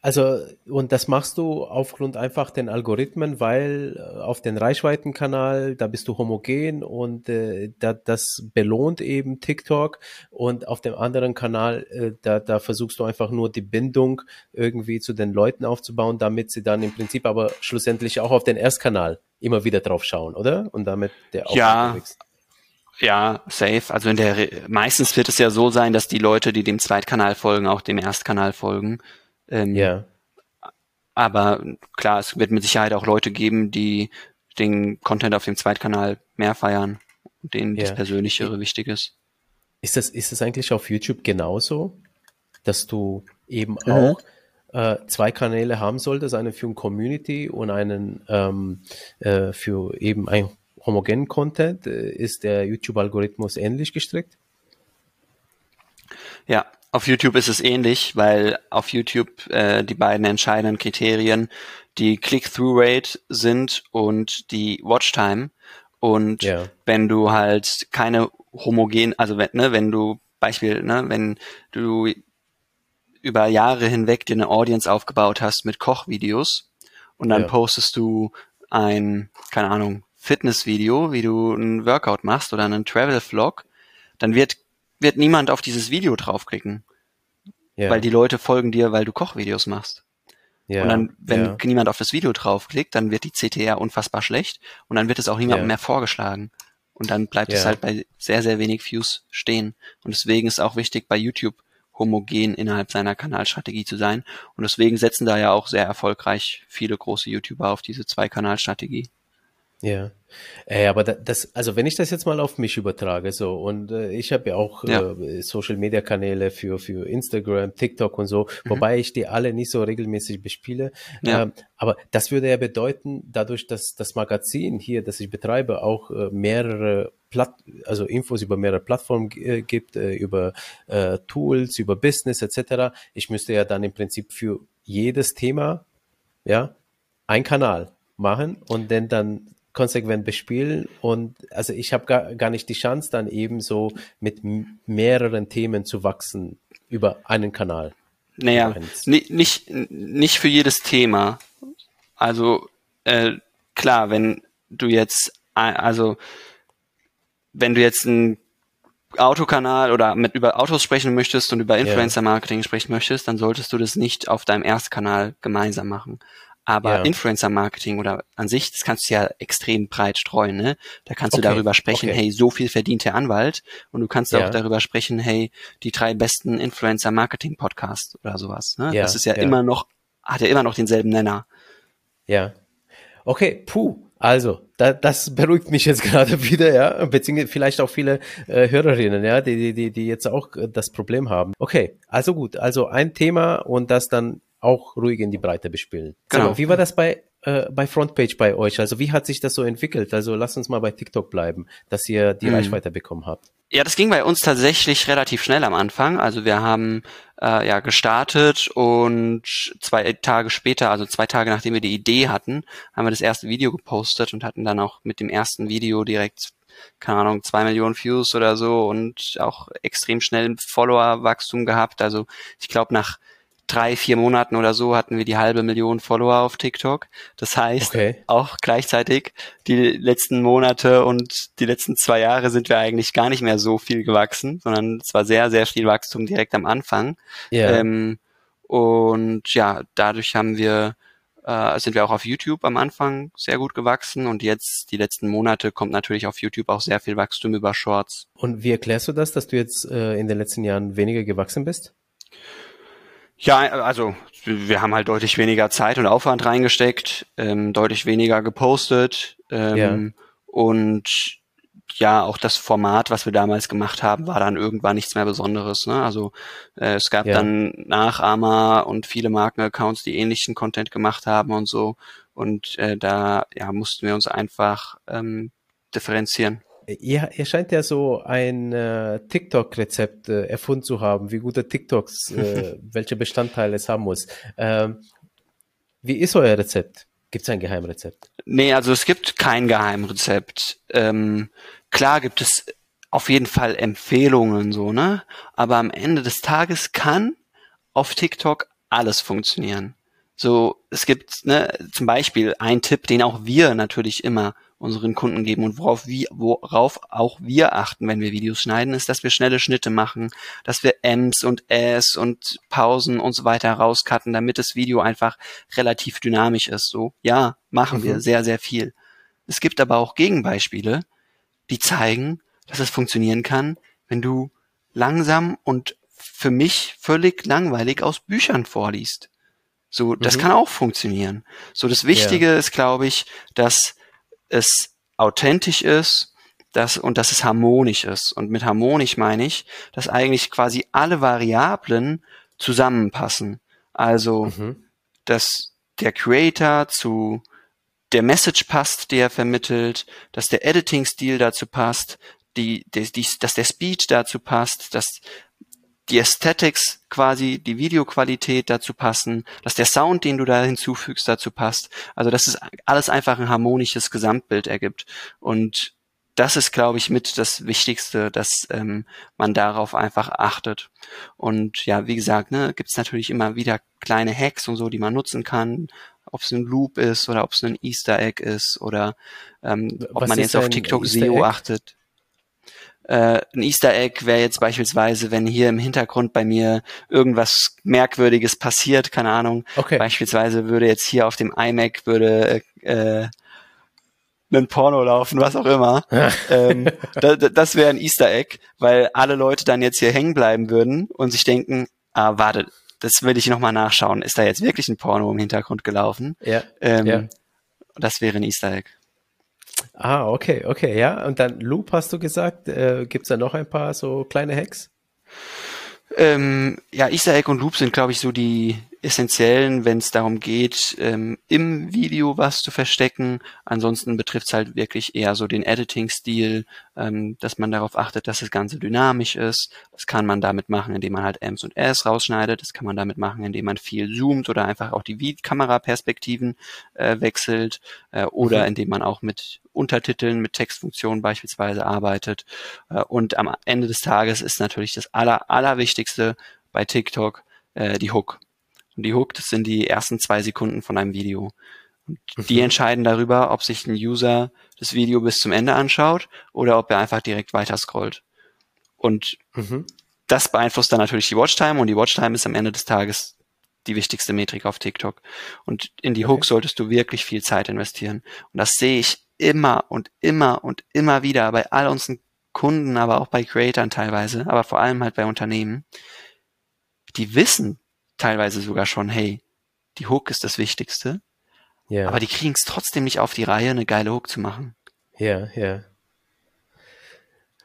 also, und das machst du aufgrund einfach den Algorithmen, weil äh, auf den Reichweitenkanal, da bist du homogen und äh, da, das belohnt eben TikTok und auf dem anderen Kanal, äh, da, da versuchst du einfach nur die Bindung irgendwie zu den Leuten aufzubauen, damit sie dann im Prinzip aber schlussendlich auch auf den Erstkanal immer wieder drauf schauen, oder? Und damit der auch ja. Wächst. Ja, safe. Also in der meistens wird es ja so sein, dass die Leute, die dem Zweitkanal folgen, auch dem Erstkanal folgen. Ähm, ja. Aber klar, es wird mit Sicherheit auch Leute geben, die den Content auf dem Zweitkanal mehr feiern und denen ja. das Persönlichere wichtig ist. Ist das, ist das eigentlich auf YouTube genauso, dass du eben mhm. auch äh, zwei Kanäle haben solltest, einen für ein Community und einen ähm, äh, für eben ein homogenen Content? Äh, ist der YouTube-Algorithmus ähnlich gestrickt? Ja, auf YouTube ist es ähnlich, weil auf YouTube äh, die beiden entscheidenden Kriterien die Click-Through-Rate sind und die Watchtime. Und yeah. wenn du halt keine homogen, also wenn, ne, wenn du Beispiel, ne, wenn du über Jahre hinweg dir eine Audience aufgebaut hast mit Kochvideos und dann yeah. postest du ein, keine Ahnung, Fitnessvideo, wie du einen Workout machst oder einen Travel-Vlog, dann wird wird niemand auf dieses Video draufklicken. Ja. Weil die Leute folgen dir, weil du Kochvideos machst. Ja, und dann, wenn ja. niemand auf das Video draufklickt, dann wird die CTR unfassbar schlecht und dann wird es auch niemandem ja. mehr vorgeschlagen. Und dann bleibt es halt bei sehr, sehr wenig Views stehen. Und deswegen ist auch wichtig, bei YouTube homogen innerhalb seiner Kanalstrategie zu sein. Und deswegen setzen da ja auch sehr erfolgreich viele große YouTuber auf diese Zwei-Kanal-Strategie. Ja. Äh, aber das, also wenn ich das jetzt mal auf mich übertrage, so, und äh, ich habe ja auch ja. Äh, Social Media Kanäle für, für Instagram, TikTok und so, mhm. wobei ich die alle nicht so regelmäßig bespiele. Ja. Ähm, aber das würde ja bedeuten, dadurch, dass das Magazin hier, das ich betreibe, auch äh, mehrere Platt, also Infos über mehrere Plattformen äh, gibt, äh, über äh, Tools, über Business etc. Ich müsste ja dann im Prinzip für jedes Thema, ja, ein Kanal machen und dann dann konsequent bespielen und also ich habe gar, gar nicht die Chance dann eben so mit mehreren Themen zu wachsen über einen Kanal. Naja, nicht, nicht, für jedes Thema. Also äh, klar, wenn du jetzt, also wenn du jetzt ein Autokanal oder mit über Autos sprechen möchtest und über Influencer Marketing sprechen möchtest, dann solltest du das nicht auf deinem Erstkanal gemeinsam machen. Aber ja. Influencer Marketing oder an sich, das kannst du ja extrem breit streuen, ne? Da kannst okay. du darüber sprechen, okay. hey, so viel verdient der Anwalt und du kannst ja. auch darüber sprechen, hey, die drei besten Influencer Marketing Podcasts oder sowas, ne? Ja. Das ist ja, immer noch, hat ja immer noch denselben Nenner. Ja. Okay, puh. Also, da, das beruhigt mich jetzt gerade wieder, ja, beziehungsweise vielleicht auch viele äh, Hörerinnen, ja, die, die, die jetzt auch äh, das Problem haben. Okay, also gut, also ein Thema und das dann auch ruhig in die Breite bespielen. Genau. Mal, wie war das bei äh, bei Frontpage bei euch? Also wie hat sich das so entwickelt? Also lasst uns mal bei TikTok bleiben, dass ihr die hm. Reichweite bekommen habt. Ja, das ging bei uns tatsächlich relativ schnell am Anfang. Also wir haben äh, ja gestartet und zwei Tage später, also zwei Tage nachdem wir die Idee hatten, haben wir das erste Video gepostet und hatten dann auch mit dem ersten Video direkt keine Ahnung, zwei Millionen Views oder so und auch extrem schnell Follower-Wachstum gehabt. Also ich glaube, nach drei, vier Monaten oder so hatten wir die halbe Million Follower auf TikTok. Das heißt, okay. auch gleichzeitig die letzten Monate und die letzten zwei Jahre sind wir eigentlich gar nicht mehr so viel gewachsen, sondern es war sehr, sehr viel Wachstum direkt am Anfang. Yeah. Ähm, und ja, dadurch haben wir äh, sind wir auch auf YouTube am Anfang sehr gut gewachsen und jetzt die letzten Monate kommt natürlich auf YouTube auch sehr viel Wachstum über Shorts. Und wie erklärst du das, dass du jetzt äh, in den letzten Jahren weniger gewachsen bist? Ja, also wir haben halt deutlich weniger Zeit und Aufwand reingesteckt, ähm, deutlich weniger gepostet ähm, ja. und ja, auch das Format, was wir damals gemacht haben, war dann irgendwann nichts mehr Besonderes. Ne? Also äh, es gab ja. dann Nachahmer und viele Markenaccounts, die ähnlichen Content gemacht haben und so. Und äh, da ja, mussten wir uns einfach ähm, differenzieren. Ihr, ihr scheint ja so ein äh, TikTok-Rezept äh, erfunden zu haben, wie gute TikToks, äh, welche Bestandteile es haben muss. Ähm, wie ist euer Rezept? Gibt es ein Geheimrezept? Nee, also es gibt kein Geheimrezept. Ähm, klar gibt es auf jeden Fall Empfehlungen so, ne? Aber am Ende des Tages kann auf TikTok alles funktionieren. So, es gibt ne, zum Beispiel ein Tipp, den auch wir natürlich immer unseren Kunden geben und worauf, wir, worauf auch wir achten, wenn wir Videos schneiden, ist, dass wir schnelle Schnitte machen, dass wir Ms und S und Pausen und so weiter rauscutten, damit das Video einfach relativ dynamisch ist. So, ja, machen mhm. wir sehr, sehr viel. Es gibt aber auch Gegenbeispiele, die zeigen, dass es funktionieren kann, wenn du langsam und für mich völlig langweilig aus Büchern vorliest. So, das mhm. kann auch funktionieren. So, das Wichtige ja. ist, glaube ich, dass es authentisch ist, dass, und dass es harmonisch ist. Und mit harmonisch meine ich, dass eigentlich quasi alle Variablen zusammenpassen. Also, mhm. dass der Creator zu der Message passt, die er vermittelt, dass der Editing-Stil dazu passt, die, die, die, dass der Speed dazu passt, dass die Aesthetics quasi, die Videoqualität dazu passen, dass der Sound, den du da hinzufügst, dazu passt. Also dass es alles einfach ein harmonisches Gesamtbild ergibt. Und das ist, glaube ich, mit das Wichtigste, dass ähm, man darauf einfach achtet. Und ja, wie gesagt, ne, gibt es natürlich immer wieder kleine Hacks und so, die man nutzen kann, ob es ein Loop ist oder ob es ein Easter Egg ist oder ähm, ob Was man jetzt auf TikTok SEO achtet. Äh, ein Easter Egg wäre jetzt beispielsweise, wenn hier im Hintergrund bei mir irgendwas Merkwürdiges passiert, keine Ahnung. Okay. Beispielsweise würde jetzt hier auf dem iMac würde äh, ein Porno laufen, was auch immer. ähm, da, das wäre ein Easter Egg, weil alle Leute dann jetzt hier hängen bleiben würden und sich denken, ah, warte, das will ich nochmal nachschauen. Ist da jetzt wirklich ein Porno im Hintergrund gelaufen? Ja. Ähm, ja. Das wäre ein Easter Egg. Ah, okay, okay, ja. Und dann Loop hast du gesagt. Äh, Gibt es da noch ein paar so kleine Hacks? Ähm, ja, Easter Egg und Loop sind, glaube ich, so die essentiellen, wenn es darum geht, ähm, im Video was zu verstecken. Ansonsten betrifft es halt wirklich eher so den Editing-Stil, ähm, dass man darauf achtet, dass das Ganze dynamisch ist. Das kann man damit machen, indem man halt Ms und S rausschneidet. Das kann man damit machen, indem man viel zoomt oder einfach auch die Kameraperspektiven äh, wechselt äh, oder mhm. indem man auch mit Untertiteln, mit Textfunktionen beispielsweise arbeitet. Äh, und am Ende des Tages ist natürlich das aller, allerwichtigste bei TikTok, äh, die Hook. Und die Hook, das sind die ersten zwei Sekunden von einem Video. Und die Mhm. entscheiden darüber, ob sich ein User das Video bis zum Ende anschaut oder ob er einfach direkt weiter scrollt. Und Mhm. das beeinflusst dann natürlich die Watchtime und die Watchtime ist am Ende des Tages die wichtigste Metrik auf TikTok. Und in die Okay. Hook solltest du wirklich viel Zeit investieren. Und das sehe ich immer und immer und immer wieder bei all unseren Kunden, aber auch bei Creatern teilweise, aber vor allem halt bei Unternehmen. Die wissen teilweise sogar schon, hey, die Hook ist das Wichtigste, Ja. aber die kriegen es trotzdem nicht auf die Reihe, eine geile Hook zu machen. ja, ja.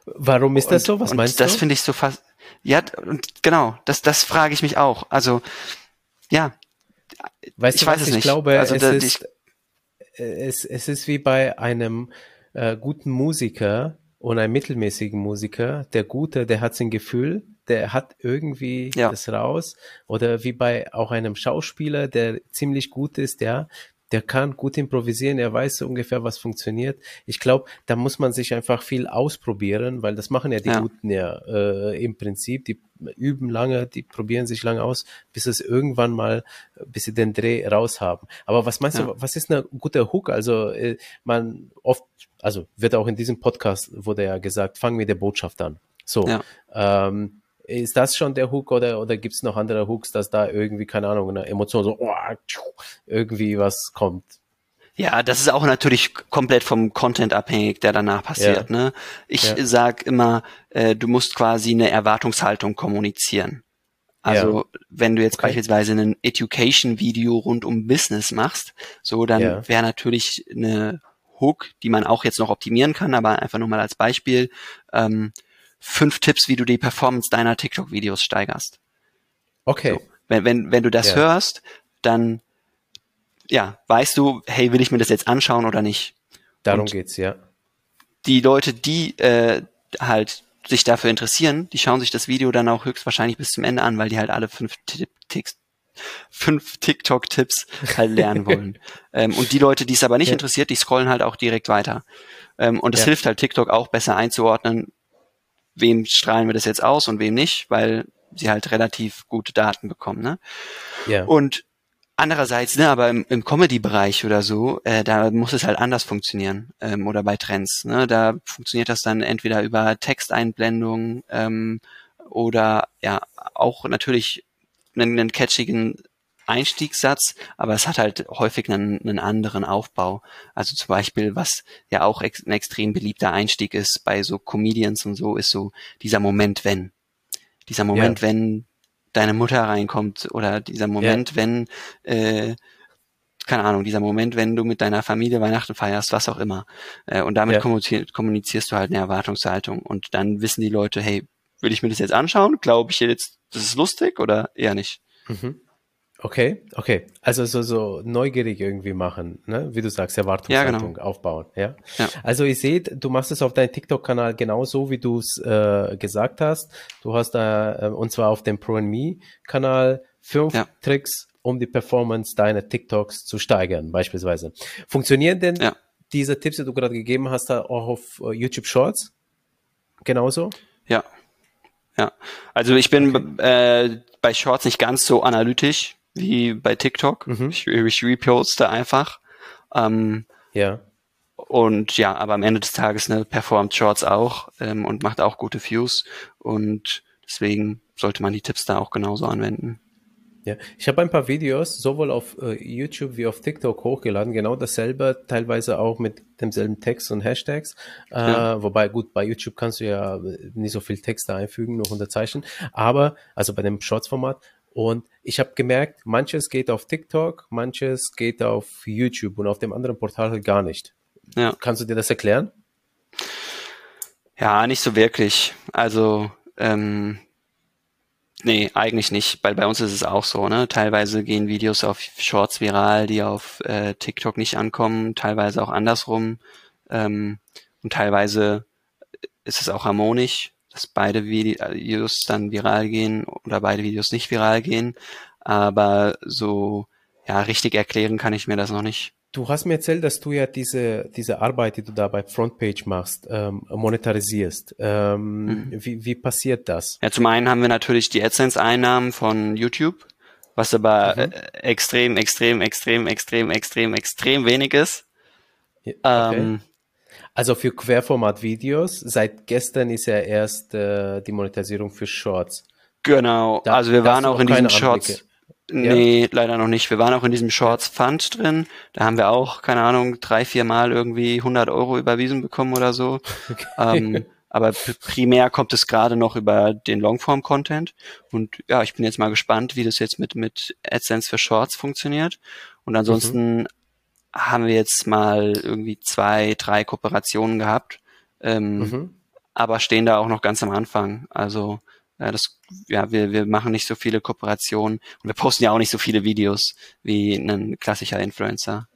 Warum ist das so? Was und meinst das du? finde ich so fast. Ja, und genau, das, das frage ich mich auch. Also, ja, Weißt ich du weiß was? es ich nicht. glaube, Also es, da- ist, äh, es, es ist wie bei einem äh, guten Musiker und einem mittelmäßigen Musiker. Der Gute, der hat sein Gefühl, der hat irgendwie Ja. das raus. Oder wie bei auch einem Schauspieler, der ziemlich gut ist, der, der kann gut improvisieren, er weiß so ungefähr, was funktioniert. Ich glaube, da muss man sich einfach viel ausprobieren, weil das machen ja die Ja. Guten ja äh, im Prinzip. Die üben lange, die probieren sich lange aus, bis es irgendwann mal, bis sie den Dreh raus haben. Aber was meinst Ja. du, was ist eine gute Hook? Also äh, man oft, also wird auch in diesem Podcast wurde ja gesagt, fangen wir der Botschaft an. So. Ja. Ähm, ist das schon der Hook oder, oder gibt es noch andere Hooks, dass da irgendwie, keine Ahnung, eine Emotion so oh, irgendwie was kommt? Ja, das ist auch natürlich komplett vom Content abhängig, der danach passiert. Ne? Ich Ja. sag immer, äh, du musst quasi eine Erwartungshaltung kommunizieren. Also wenn du jetzt Okay. beispielsweise ein Education-Video rund um Business machst, so dann Ja. wäre natürlich eine Hook, die man auch jetzt noch optimieren kann, aber einfach nur mal als Beispiel, ähm, fünf Tipps, wie du die Performance deiner TikTok-Videos steigerst. Okay. So. Wenn, wenn, wenn du das Ja. hörst, dann ja, weißt du, hey, will ich mir das jetzt anschauen oder nicht? Darum Und- geht's, ja. Die Leute, die äh, halt sich dafür interessieren, die schauen sich das Video dann auch höchstwahrscheinlich bis zum Ende an, weil die halt alle fünf, Tipp, Ticks, fünf TikTok-Tipps halt lernen wollen. ähm, und die Leute, die es aber nicht Ja. interessiert, die scrollen halt auch direkt weiter. Ähm, und es Ja. hilft halt TikTok auch besser einzuordnen, wem strahlen wir das jetzt aus und wem nicht, weil sie halt relativ gute Daten bekommen. Ne? Ja. Und andererseits, ne, aber im, im Comedy-Bereich oder so, äh, da muss es halt anders funktionieren. Ähm, oder bei Trends. Ne? Da funktioniert das dann entweder über Texteinblendung ähm, oder ja auch natürlich einen, einen catchigen Einstiegssatz, aber es hat halt häufig einen, einen anderen Aufbau. Also zum Beispiel, was ja auch ex ein extrem beliebter Einstieg ist bei so Comedians und so, ist so dieser Moment, wenn. Dieser Moment, wenn deine Mutter reinkommt oder dieser Moment, wenn, äh, keine Ahnung, dieser Moment, wenn du mit deiner Familie Weihnachten feierst, was auch immer. Äh, und damit Ja. kommunizier kommunizierst du halt eine Erwartungshaltung. Und dann wissen die Leute, hey, will ich mir das jetzt anschauen? Glaube ich jetzt, das ist lustig oder eher nicht? Mhm. Okay, okay. Also so, so neugierig irgendwie machen, ne? Wie du sagst, Erwartungshaltung aufbauen, ja? Ja. Also ihr seht, du machst es auf deinem TikTok-Kanal genauso, wie du es äh, gesagt hast. Du hast da, äh, und zwar auf dem Pro and Me-Kanal, fünf Ja. Tricks, um die Performance deiner TikToks zu steigern, beispielsweise. Funktionieren denn Ja. diese Tipps, die du gerade gegeben hast, da auch auf äh, YouTube Shorts? Genauso? Ja. Ja. Also ich bin äh, bei Shorts nicht ganz so analytisch wie bei TikTok. Mhm. Ich, ich reposte einfach. Ähm, Ja. und ja, aber am Ende des Tages ne, performt Shorts auch ähm, und macht auch gute Views. Und deswegen sollte man die Tipps da auch genauso anwenden. Ja, ich habe ein paar Videos sowohl auf äh, YouTube wie auf TikTok hochgeladen, genau dasselbe, teilweise auch mit demselben Text und Hashtags. Äh, Ja. Wobei, gut, bei YouTube kannst du ja äh, nicht so viel Texte einfügen, nur 100 Zeichen, aber, also bei dem Shorts-Format. Und ich habe gemerkt, manches geht auf TikTok, manches geht auf YouTube und auf dem anderen Portal halt gar nicht. Ja. Kannst du dir das erklären? Ja, nicht so wirklich. Also, ähm, nee, eigentlich nicht, weil bei uns ist es auch so, ne? Teilweise gehen Videos auf Shorts viral, die auf äh, TikTok nicht ankommen, teilweise auch andersrum. Ähm, und teilweise ist es auch harmonisch, dass beide Videos dann viral gehen oder beide Videos nicht viral gehen. Aber so, ja, richtig erklären kann ich mir das noch nicht. Du hast mir erzählt, dass du ja diese, diese Arbeit, die du da bei Frontpage machst, ähm, monetarisierst. Ähm, mhm. wie, wie passiert das? Ja, zum einen haben wir natürlich die AdSense-Einnahmen von YouTube, was aber mhm. äh, extrem, extrem, extrem, extrem, extrem, extrem wenig ist. Okay. Ähm, also für Querformat-Videos, seit gestern ist ja erst äh, die Monetarisierung für Shorts. Genau, da, also wir waren auch in diesen Shorts. Anblicke. Nee, ja. leider noch nicht. Wir waren auch in diesem Shorts Fund drin. Da haben wir auch, keine Ahnung, drei, vier Mal irgendwie 100 Euro überwiesen bekommen oder so. Okay. Ähm, aber primär kommt es gerade noch über den Longform-Content. Und ja, ich bin jetzt mal gespannt, wie das jetzt mit, mit AdSense für Shorts funktioniert. Und ansonsten mhm. haben wir jetzt mal irgendwie zwei, drei Kooperationen gehabt. Ähm, mhm. Aber stehen da auch noch ganz am Anfang. Also ja, das, ja, wir, wir machen nicht so viele Kooperationen und wir posten ja auch nicht so viele Videos wie ein klassischer Influencer.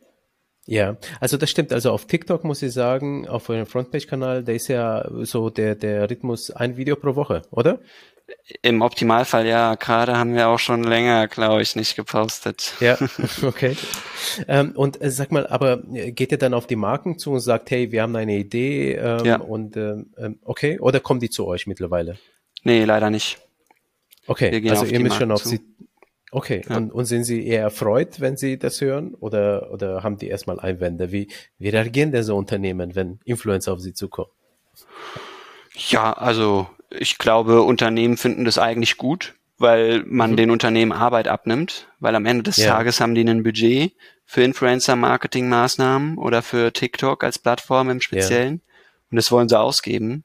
Ja, also das stimmt. Also auf TikTok muss ich sagen, auf eurem Frontpage-Kanal, da ist ja so der, der Rhythmus ein Video pro Woche, oder? Im Optimalfall ja. Gerade haben wir auch schon länger, glaube ich, nicht gepostet. Ja, okay. ähm, und äh, sag mal, aber äh, geht ihr dann auf die Marken zu und sagt, hey, wir haben eine Idee ähm, ja. und ähm, ähm okay, oder kommen die zu euch mittlerweile? Nee, leider nicht. Okay, also ihr müsst schon auf zu. sie. Okay, ja. und, und sind Sie eher erfreut, wenn Sie das hören, oder, oder haben die erstmal Einwände? Wie, wie reagieren denn so Unternehmen, wenn Influencer auf Sie zukommen? Ja, also ich glaube, Unternehmen finden das eigentlich gut, weil man mhm. den Unternehmen Arbeit abnimmt, weil am Ende des ja. Tages haben die ein Budget für Influencer-Marketing-Maßnahmen oder für TikTok als Plattform im Speziellen ja. und das wollen sie ausgeben.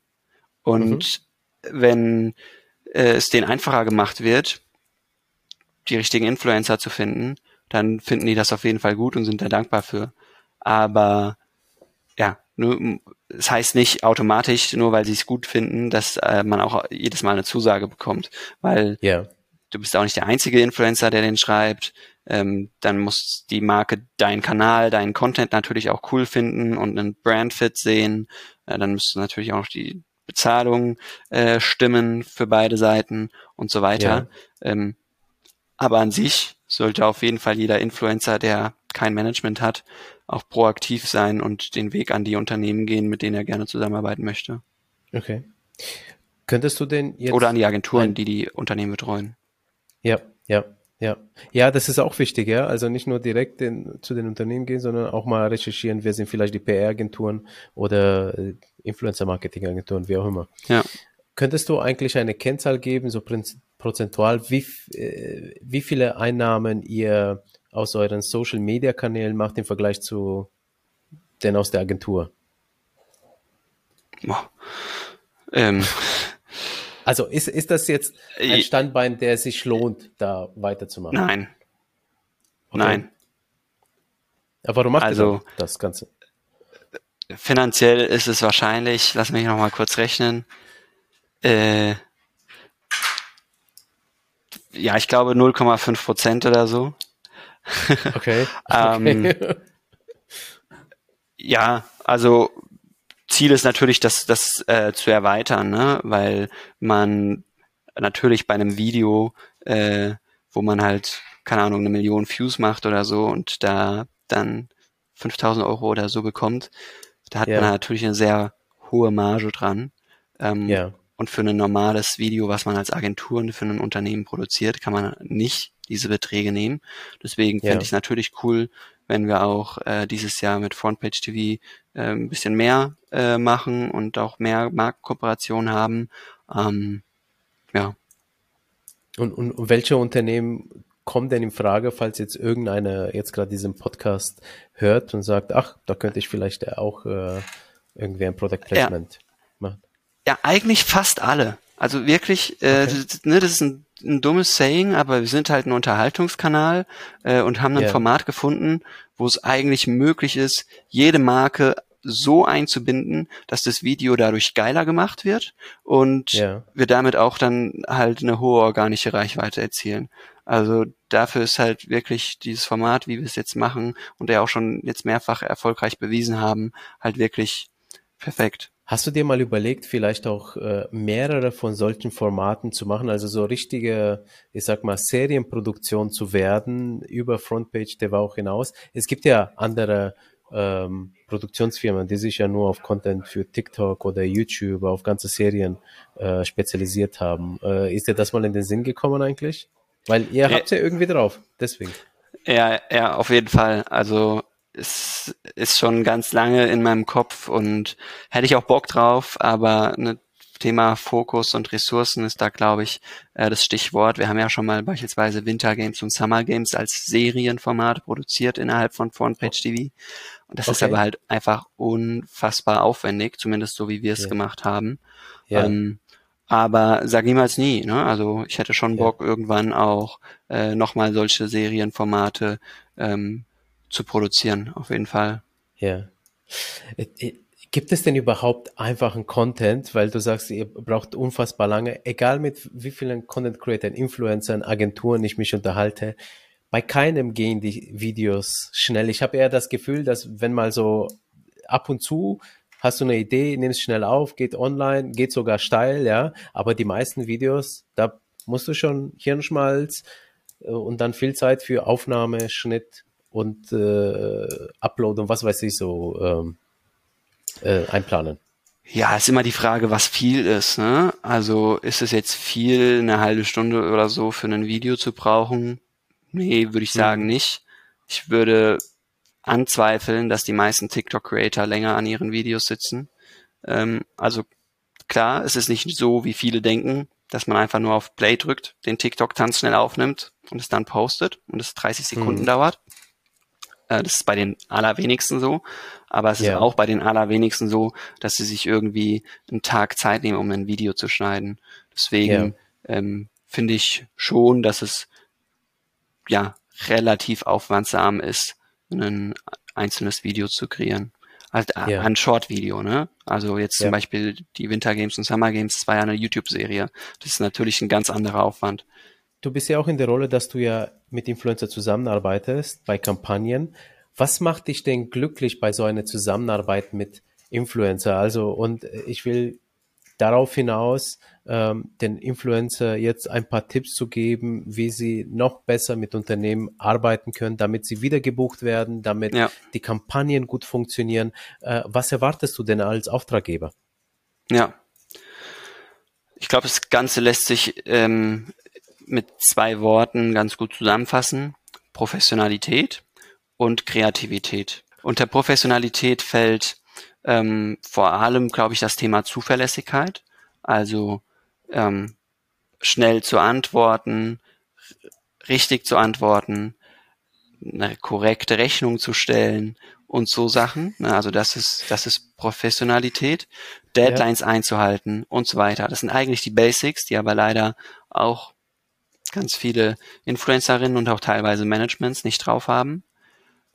Und mhm wenn äh, es denen einfacher gemacht wird, die richtigen Influencer zu finden, dann finden die das auf jeden Fall gut und sind da dankbar für. Aber ja, nur, es heißt nicht automatisch, nur weil sie es gut finden, dass äh, man auch jedes Mal eine Zusage bekommt, weil yeah. du bist auch nicht der einzige Influencer, der den schreibt. Ähm, dann muss die Marke deinen Kanal, deinen Content natürlich auch cool finden und einen Brandfit sehen. Äh, dann müsst du natürlich auch noch die Bezahlung äh, stimmen für beide Seiten und so weiter. Ja. Ähm, aber an sich sollte auf jeden Fall jeder Influencer, der kein Management hat, auch proaktiv sein und den Weg an die Unternehmen gehen, mit denen er gerne zusammenarbeiten möchte. Okay. Könntest du denn jetzt. Oder an die Agenturen, die die Unternehmen betreuen. Ja, ja. Ja, ja, das ist auch wichtig, ja. Also nicht nur direkt in, zu den Unternehmen gehen, sondern auch mal recherchieren, wer sind vielleicht die PR-Agenturen oder äh, Influencer-Marketing-Agenturen, wie auch immer. Ja. Könntest du eigentlich eine Kennzahl geben, so prozentual, wie, äh, wie viele Einnahmen ihr aus euren Social-Media-Kanälen macht im Vergleich zu den aus der Agentur? Boah. Ähm, also ist, ist das jetzt ein Standbein, der sich lohnt, da weiterzumachen? Nein. Okay. Nein. Aber warum macht also, das Ganze? Finanziell ist es wahrscheinlich, lass mich nochmal kurz rechnen, äh, ja, ich glaube 0,5 Prozent oder so. Okay. ähm, ja, also Ziel ist natürlich, das, das äh, zu erweitern, ne? weil man natürlich bei einem Video, äh, wo man halt, keine Ahnung, eine Million Views macht oder so und da dann 5000 Euro oder so bekommt, da hat ja. man natürlich eine sehr hohe Marge dran. Ähm, ja. Und für ein normales Video, was man als Agentur für ein Unternehmen produziert, kann man nicht diese Beträge nehmen. Deswegen ja. finde ich es natürlich cool, wenn wir auch äh, dieses Jahr mit Frontpage TV äh, ein bisschen mehr äh, machen und auch mehr Marktkooperationen haben. Ähm, ja. Und, und, und welche Unternehmen kommen denn in Frage, falls jetzt irgendeiner jetzt gerade diesen Podcast hört und sagt, ach, da könnte ich vielleicht auch äh, irgendwie ein Product Placement ja. machen? Ja, eigentlich fast alle. Also wirklich, äh, okay. das, ne, das ist ein ein dummes Saying, aber wir sind halt ein Unterhaltungskanal äh, und haben ein yeah. Format gefunden, wo es eigentlich möglich ist, jede Marke so einzubinden, dass das Video dadurch geiler gemacht wird und yeah. wir damit auch dann halt eine hohe organische Reichweite erzielen. Also dafür ist halt wirklich dieses Format, wie wir es jetzt machen und der auch schon jetzt mehrfach erfolgreich bewiesen haben, halt wirklich perfekt. Hast du dir mal überlegt, vielleicht auch äh, mehrere von solchen Formaten zu machen, also so richtige, ich sag mal, Serienproduktion zu werden über Frontpage TV auch hinaus? Es gibt ja andere ähm, Produktionsfirmen, die sich ja nur auf Content für TikTok oder YouTube, auf ganze Serien äh, spezialisiert haben. Äh, ist dir das mal in den Sinn gekommen eigentlich? Weil ihr habt ja irgendwie drauf, deswegen. Ja, ja, auf jeden Fall. Also es ist schon ganz lange in meinem Kopf und hätte ich auch Bock drauf, aber ne, Thema Fokus und Ressourcen ist da, glaube ich, äh, das Stichwort. Wir haben ja schon mal beispielsweise Winter Games und Summer Games als Serienformat produziert innerhalb von Frontpage TV. Und das okay. ist aber halt einfach unfassbar aufwendig, zumindest so wie wir es ja. gemacht haben. Ja. Ähm, aber sag niemals nie. Ne? Also ich hätte schon Bock, ja. irgendwann auch äh, nochmal solche Serienformate ähm, zu produzieren, auf jeden Fall. Ja. Äh, äh, gibt es denn überhaupt einfachen Content, weil du sagst, ihr braucht unfassbar lange, egal mit wie vielen Content Creators, Influencern, Agenturen ich mich unterhalte, bei keinem gehen die Videos schnell. Ich habe eher das Gefühl, dass wenn mal so ab und zu hast du eine Idee, nimmst schnell auf, geht online, geht sogar steil, ja, aber die meisten Videos, da musst du schon Hirnschmalz äh, und dann viel Zeit für Aufnahme, Schnitt und äh, Upload und was weiß ich so ähm, äh, einplanen. Ja, ist immer die Frage, was viel ist. Ne? Also ist es jetzt viel, eine halbe Stunde oder so für ein Video zu brauchen? Nee, würde ich sagen mhm. nicht. Ich würde anzweifeln, dass die meisten TikTok-Creator länger an ihren Videos sitzen. Ähm, also klar, es ist nicht so, wie viele denken, dass man einfach nur auf Play drückt, den TikTok-Tanz schnell aufnimmt und es dann postet und es 30 Sekunden mhm. dauert. Äh, das ist bei den allerwenigsten so. Aber es ja. ist auch bei den allerwenigsten so, dass sie sich irgendwie einen Tag Zeit nehmen, um ein Video zu schneiden. Deswegen ja. ähm, finde ich schon, dass es ja relativ aufwandsam ist, ein einzelnes Video zu kreieren. Also ja. ein Short-Video, ne? Also jetzt zum Beispiel die Winter Games und Summer Games, das war ja eine YouTube-Serie. Das ist natürlich ein ganz anderer Aufwand. Du bist ja auch in der Rolle, dass du ja mit Influencer zusammenarbeitest bei Kampagnen. Was macht dich denn glücklich bei so einer Zusammenarbeit mit Influencer? Also, und ich will darauf hinaus, ähm, den Influencer jetzt ein paar Tipps zu geben, wie sie noch besser mit Unternehmen arbeiten können, damit sie wieder gebucht werden, damit ja. die Kampagnen gut funktionieren. Äh, was erwartest du denn als Auftraggeber? Ja. Ich glaube, das Ganze lässt sich ähm, mit zwei Worten ganz gut zusammenfassen. Professionalität und Kreativität. Unter Professionalität fällt ähm, vor allem, glaube ich, das Thema Zuverlässigkeit. Also ähm, schnell zu antworten, richtig zu antworten, eine korrekte Rechnung zu stellen und so Sachen. Ne, also das ist, das ist Professionalität, Deadlines ja. einzuhalten und so weiter. Das sind eigentlich die Basics, die aber leider auch ganz viele Influencerinnen und auch teilweise Managements nicht drauf haben.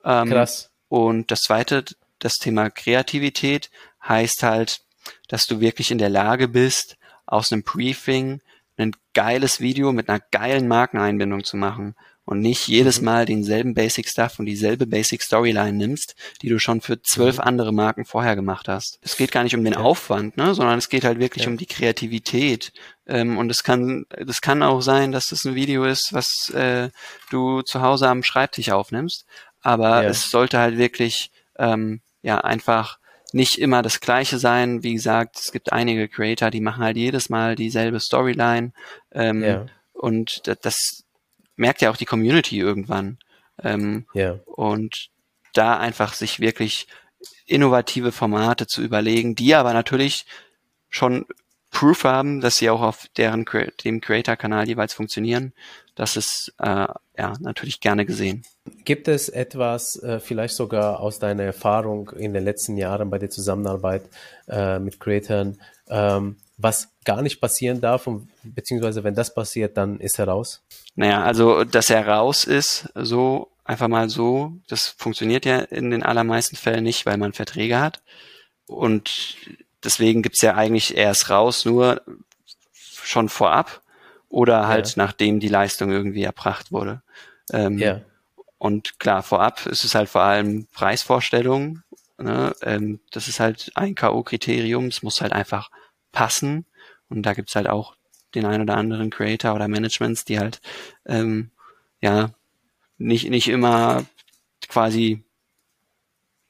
Ähm, Krass. Und das zweite, das Thema Kreativität heißt halt, dass du wirklich in der Lage bist, aus einem Briefing ein geiles Video mit einer geilen Markeneinbindung zu machen und nicht jedes mhm. Mal denselben Basic Stuff und dieselbe Basic Storyline nimmst, die du schon für zwölf mhm. andere Marken vorher gemacht hast. Es geht gar nicht um den ja. Aufwand, ne, sondern es geht halt wirklich ja. um die Kreativität. Ähm, und es kann, das kann auch sein, dass das ein Video ist, was äh, du zu Hause am Schreibtisch aufnimmst. Aber ja. es sollte halt wirklich ähm, ja einfach nicht immer das Gleiche sein. Wie gesagt, es gibt einige Creator, die machen halt jedes Mal dieselbe Storyline. Ähm, ja. Und das, merkt ja auch die Community irgendwann. Ähm, ja. Und da einfach sich wirklich innovative Formate zu überlegen, die aber natürlich schon Proof haben, dass sie auch auf deren dem Creator-Kanal jeweils funktionieren. Das ist äh, ja natürlich gerne gesehen. Gibt es etwas, äh, vielleicht sogar aus deiner Erfahrung in den letzten Jahren bei der Zusammenarbeit äh, mit Creatoren, ähm, was gar nicht passieren darf und beziehungsweise wenn das passiert, dann ist er raus? Naja, also dass er raus ist, so einfach mal so, das funktioniert ja in den allermeisten Fällen nicht, weil man Verträge hat. Und deswegen gibt's ja eigentlich erst raus nur schon vorab oder halt ja. nachdem die Leistung irgendwie erbracht wurde. Ähm, ja. Und klar, vorab ist es halt vor allem Preisvorstellungen Ne? Ähm, das ist halt ein K.O.-Kriterium. Es muss halt einfach passen. Und da gibt's halt auch den ein oder anderen Creator oder Managements, die halt ähm, ja nicht, nicht immer quasi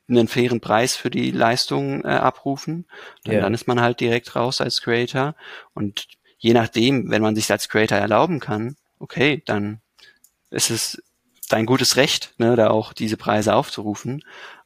einen fairen Preis für die Leistung äh, abrufen. Und yeah. dann ist man halt direkt raus als Creator. Und je nachdem, wenn man sich als Creator erlauben kann, okay, dann ist es dein gutes Recht, ne, da auch diese Preise aufzurufen.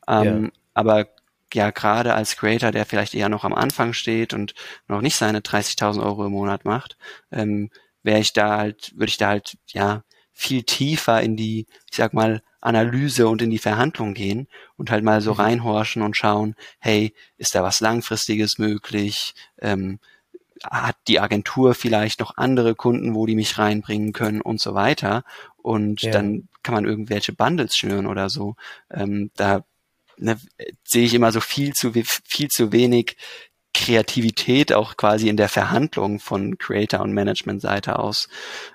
Ähm, yeah. Aber ja, gerade als Creator, der vielleicht eher noch am Anfang steht und noch nicht seine 30.000 Euro im Monat macht, ähm, wäre ich da halt, würde ich da halt, ja, viel tiefer in die, ich sag mal, Analyse und in die Verhandlung gehen und halt mal so mhm. reinhorchen und schauen, hey, ist da was Langfristiges möglich? Ähm, hat die Agentur vielleicht noch andere Kunden, wo die mich reinbringen können und so weiter. Und ja. dann kann man irgendwelche Bundles schnüren oder so. Ähm, da ne, sehe ich immer so viel zu viel zu wenig Kreativität auch quasi in der Verhandlung von Creator und Management Seite aus.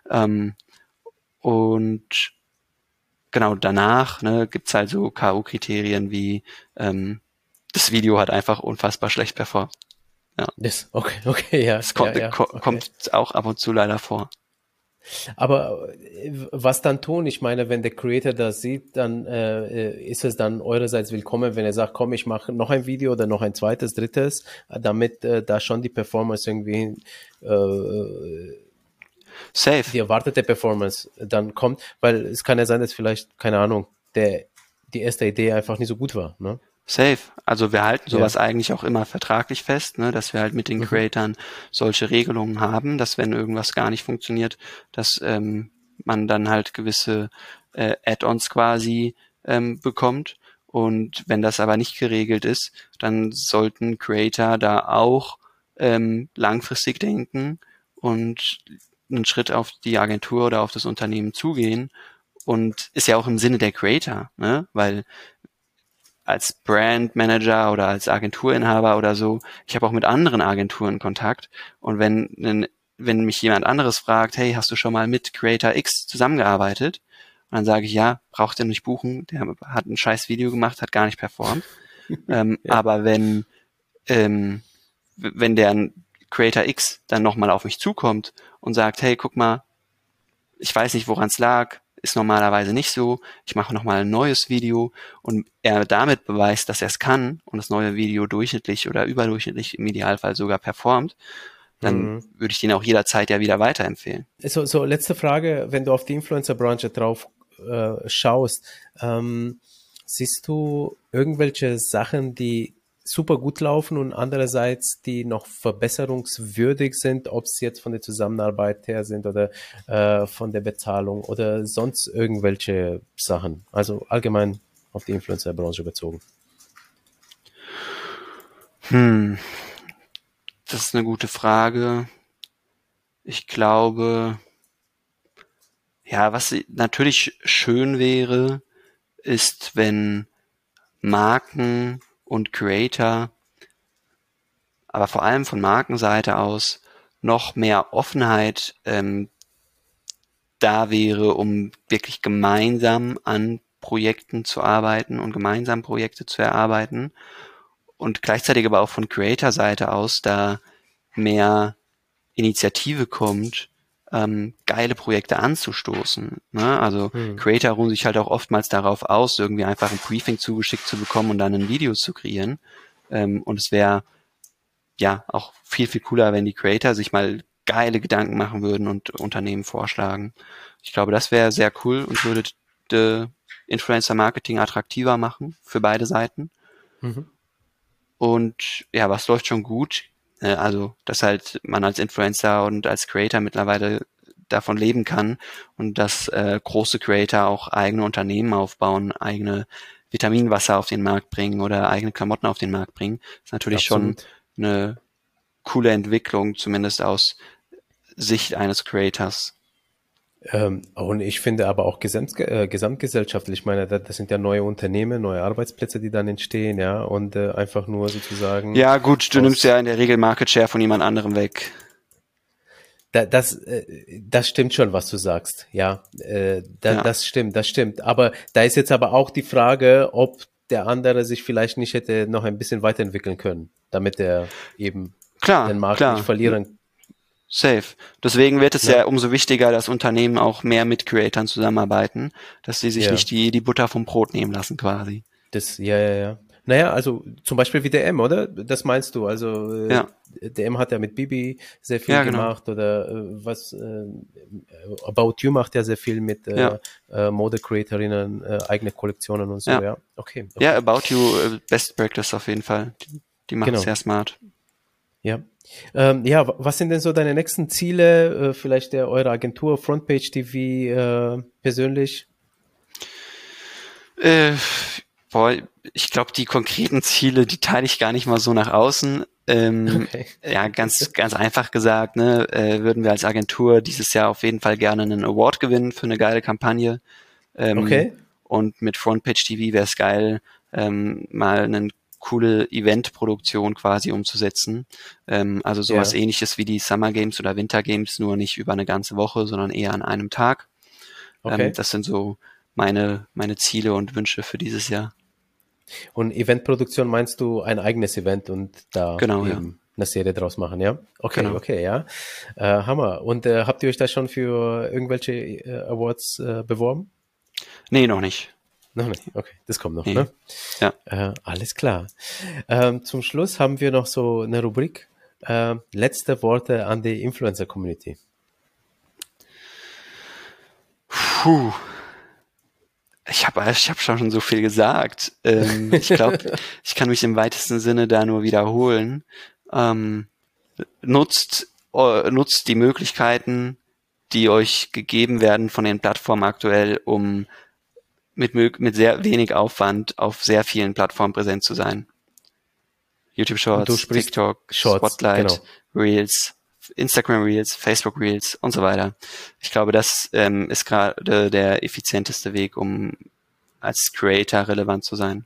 Ähm, und genau danach ne, gibt halt so K.O.-Kriterien wie ähm, das Video hat einfach unfassbar schlecht performt. Ja. Das, okay, okay, ja. Das kommt, ja, ja, okay. kommt auch ab und zu leider vor. Aber äh, was dann tun? Ich meine, wenn der Creator das sieht, dann äh, ist es dann eurerseits willkommen, wenn er sagt, komm, ich mache noch ein Video oder noch ein zweites, drittes, damit äh, da schon die Performance irgendwie äh, Safe. die erwartete Performance dann kommt, weil es kann ja sein, dass vielleicht, keine Ahnung, der die erste Idee einfach nicht so gut war. Ne? Safe. Also wir halten sowas ja. eigentlich auch immer vertraglich fest, ne, dass wir halt mit den mhm. Creatoren solche Regelungen haben, dass wenn irgendwas gar nicht funktioniert, dass ähm, man dann halt gewisse äh, Add-ons quasi ähm, bekommt. Und wenn das aber nicht geregelt ist, dann sollten Creator da auch ähm, langfristig denken und einen Schritt auf die Agentur oder auf das Unternehmen zugehen. Und ist ja auch im Sinne der Creator, ne? Weil als Brandmanager oder als Agenturinhaber oder so, ich habe auch mit anderen Agenturen Kontakt und wenn wenn mich jemand anderes fragt, hey, hast du schon mal mit Creator X zusammengearbeitet? Und dann sage ich, ja, braucht ihr nicht buchen, der hat ein scheiß Video gemacht, hat gar nicht performt. ähm, ja. Aber wenn, ähm, wenn der Creator X dann nochmal auf mich zukommt und sagt, hey, guck mal, ich weiß nicht, woran es lag, ist normalerweise nicht so. Ich mache nochmal ein neues Video und er damit beweist, dass er es kann und das neue Video durchschnittlich oder überdurchschnittlich im Idealfall sogar performt, dann mhm. würde ich den auch jederzeit ja wieder weiterempfehlen. So, so letzte Frage, wenn du auf die Influencer-Branche drauf äh, schaust, ähm, siehst du irgendwelche Sachen, die super gut laufen und andererseits die noch verbesserungswürdig sind, ob es jetzt von der Zusammenarbeit her sind oder äh, von der Bezahlung oder sonst irgendwelche Sachen. Also allgemein auf die Influencer-Branche bezogen. Hm, das ist eine gute Frage. Ich glaube, ja, was natürlich schön wäre, ist, wenn Marken und Creator, aber vor allem von Markenseite aus noch mehr Offenheit ähm, da wäre, um wirklich gemeinsam an Projekten zu arbeiten und gemeinsam Projekte zu erarbeiten und gleichzeitig aber auch von Creator-Seite aus da mehr Initiative kommt, ähm, geile Projekte anzustoßen. Ne? Also hm. Creator ruhen sich halt auch oftmals darauf aus, irgendwie einfach ein Briefing zugeschickt zu bekommen und dann ein Video zu kreieren. Ähm, und es wäre ja auch viel, viel cooler, wenn die Creator sich mal geile Gedanken machen würden und Unternehmen vorschlagen. Ich glaube, das wäre sehr cool und würde Influencer Marketing attraktiver machen für beide Seiten. Mhm. Und ja, was läuft schon gut? Äh, also, dass halt man als Influencer und als Creator mittlerweile davon leben kann und dass äh, große Creator auch eigene Unternehmen aufbauen, eigene Vitaminwasser auf den Markt bringen oder eigene Klamotten auf den Markt bringen, ist natürlich Absolut. schon eine coole Entwicklung, zumindest aus Sicht eines Creators. Ähm, und ich finde aber auch gesamt, äh, gesamtgesellschaftlich, ich meine, das, sind ja neue Unternehmen, neue Arbeitsplätze, die dann entstehen, ja, und äh, einfach nur sozusagen. Ja, gut, du nimmst ja in der Regel Market Share von jemand anderem weg. Da, das, äh, das stimmt schon, was du sagst, ja, äh, da, ja. Das stimmt, das stimmt. Aber da ist jetzt aber auch die Frage, ob der andere sich vielleicht nicht hätte noch ein bisschen weiterentwickeln können, damit er eben Klar, den Markt klar. nicht verlieren. Safe. Deswegen wird es ja. Ja. umso wichtiger, dass Unternehmen auch mehr mit Creatoren zusammenarbeiten, dass sie sich Ja. nicht die, die Butter vom Brot nehmen lassen quasi. Das, ja, ja, ja. Naja, also zum Beispiel wie der M, oder? Das meinst du? Also äh, Ja. der M hat ja mit Bibi sehr viel Ja, genau. gemacht oder äh, was äh, About You macht ja sehr viel mit äh, Ja. äh, Mode-Creatorinnen, äh, eigene Kollektionen und so, ja. Okay. okay. Ja, About You, Best Practice auf jeden Fall. Die, die machen Genau. sehr smart. Ja. Ähm, ja, wa- was sind denn so deine nächsten Ziele? Äh, vielleicht der eure Agentur Frontpage TV äh, persönlich? Äh, boah, ich glaube, die konkreten Ziele, die teile ich gar nicht mal so nach außen. Ähm, Okay. Ja, ganz, ganz einfach gesagt, ne, äh, würden wir als Agentur dieses Jahr auf jeden Fall gerne einen Award gewinnen für eine geile Kampagne. Ähm, Okay. Und mit Frontpage TV wäre es geil, ähm, mal eine coole Eventproduktion quasi umzusetzen. Ähm, also sowas Ja. ähnliches wie die Summer Games oder Winter Games, nur nicht über eine ganze Woche, sondern eher an einem Tag. Okay. Ähm, das sind so meine, meine Ziele und Wünsche für dieses Jahr. Und Eventproduktion meinst du ein eigenes Event und da Genau, ja. eine Serie draus machen, ja? Okay, Genau. okay, ja. Äh, Hammer. Und äh, habt ihr euch da schon für irgendwelche äh, Awards äh, beworben? Nee, noch nicht. Noch nicht. Okay, das kommt noch, Nee. ne? Ja. Äh, alles klar. Ähm, zum Schluss haben wir noch so eine Rubrik. Äh, letzte Worte an die Influencer-Community. Puh. Ich habe ich hab schon so viel gesagt. Ähm, ich glaube, ich kann mich im weitesten Sinne da nur wiederholen. Ähm, nutzt, äh, nutzt die Möglichkeiten, die euch gegeben werden von den Plattformen aktuell, um mit, mit sehr wenig Aufwand auf sehr vielen Plattformen präsent zu sein. YouTube Shorts, TikTok, Shorts, Spotlight, genau. Reels, Instagram Reels, Facebook Reels und so weiter. Ich glaube, das ähm, ist gerade der effizienteste Weg, um als Creator relevant zu sein.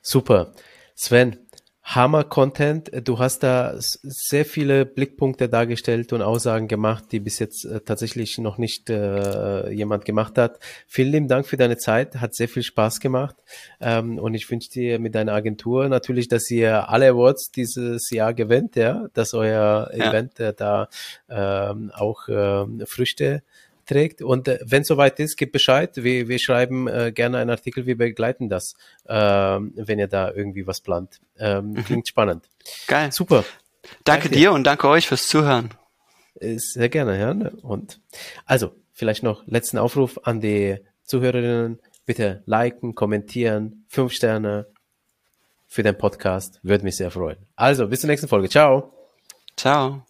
Super. Sven, Hammer Content. Du hast da sehr viele Blickpunkte dargestellt und Aussagen gemacht, die bis jetzt äh, tatsächlich noch nicht äh, jemand gemacht hat. Vielen lieben Dank für deine Zeit. Hat sehr viel Spaß gemacht. Ähm, und ich wünsche dir mit deiner Agentur natürlich, dass ihr alle Awards dieses Jahr gewinnt, ja, dass euer Ja. Event äh, da ähm, auch ähm, Früchte trägt. Und äh, wenn soweit ist, gebt Bescheid. Wir, wir schreiben äh, gerne einen Artikel, wir begleiten das, ähm, wenn ihr da irgendwie was plant. Ähm, klingt spannend. Geil. Super. Danke Danke dir. dir und danke euch fürs Zuhören. Äh, Sehr gerne, ja. ne? Und also, vielleicht noch letzten Aufruf an die Zuhörerinnen. Bitte liken, kommentieren, fünf Sterne für den Podcast. Würde mich sehr freuen. Also, bis zur nächsten Folge. Ciao. Ciao.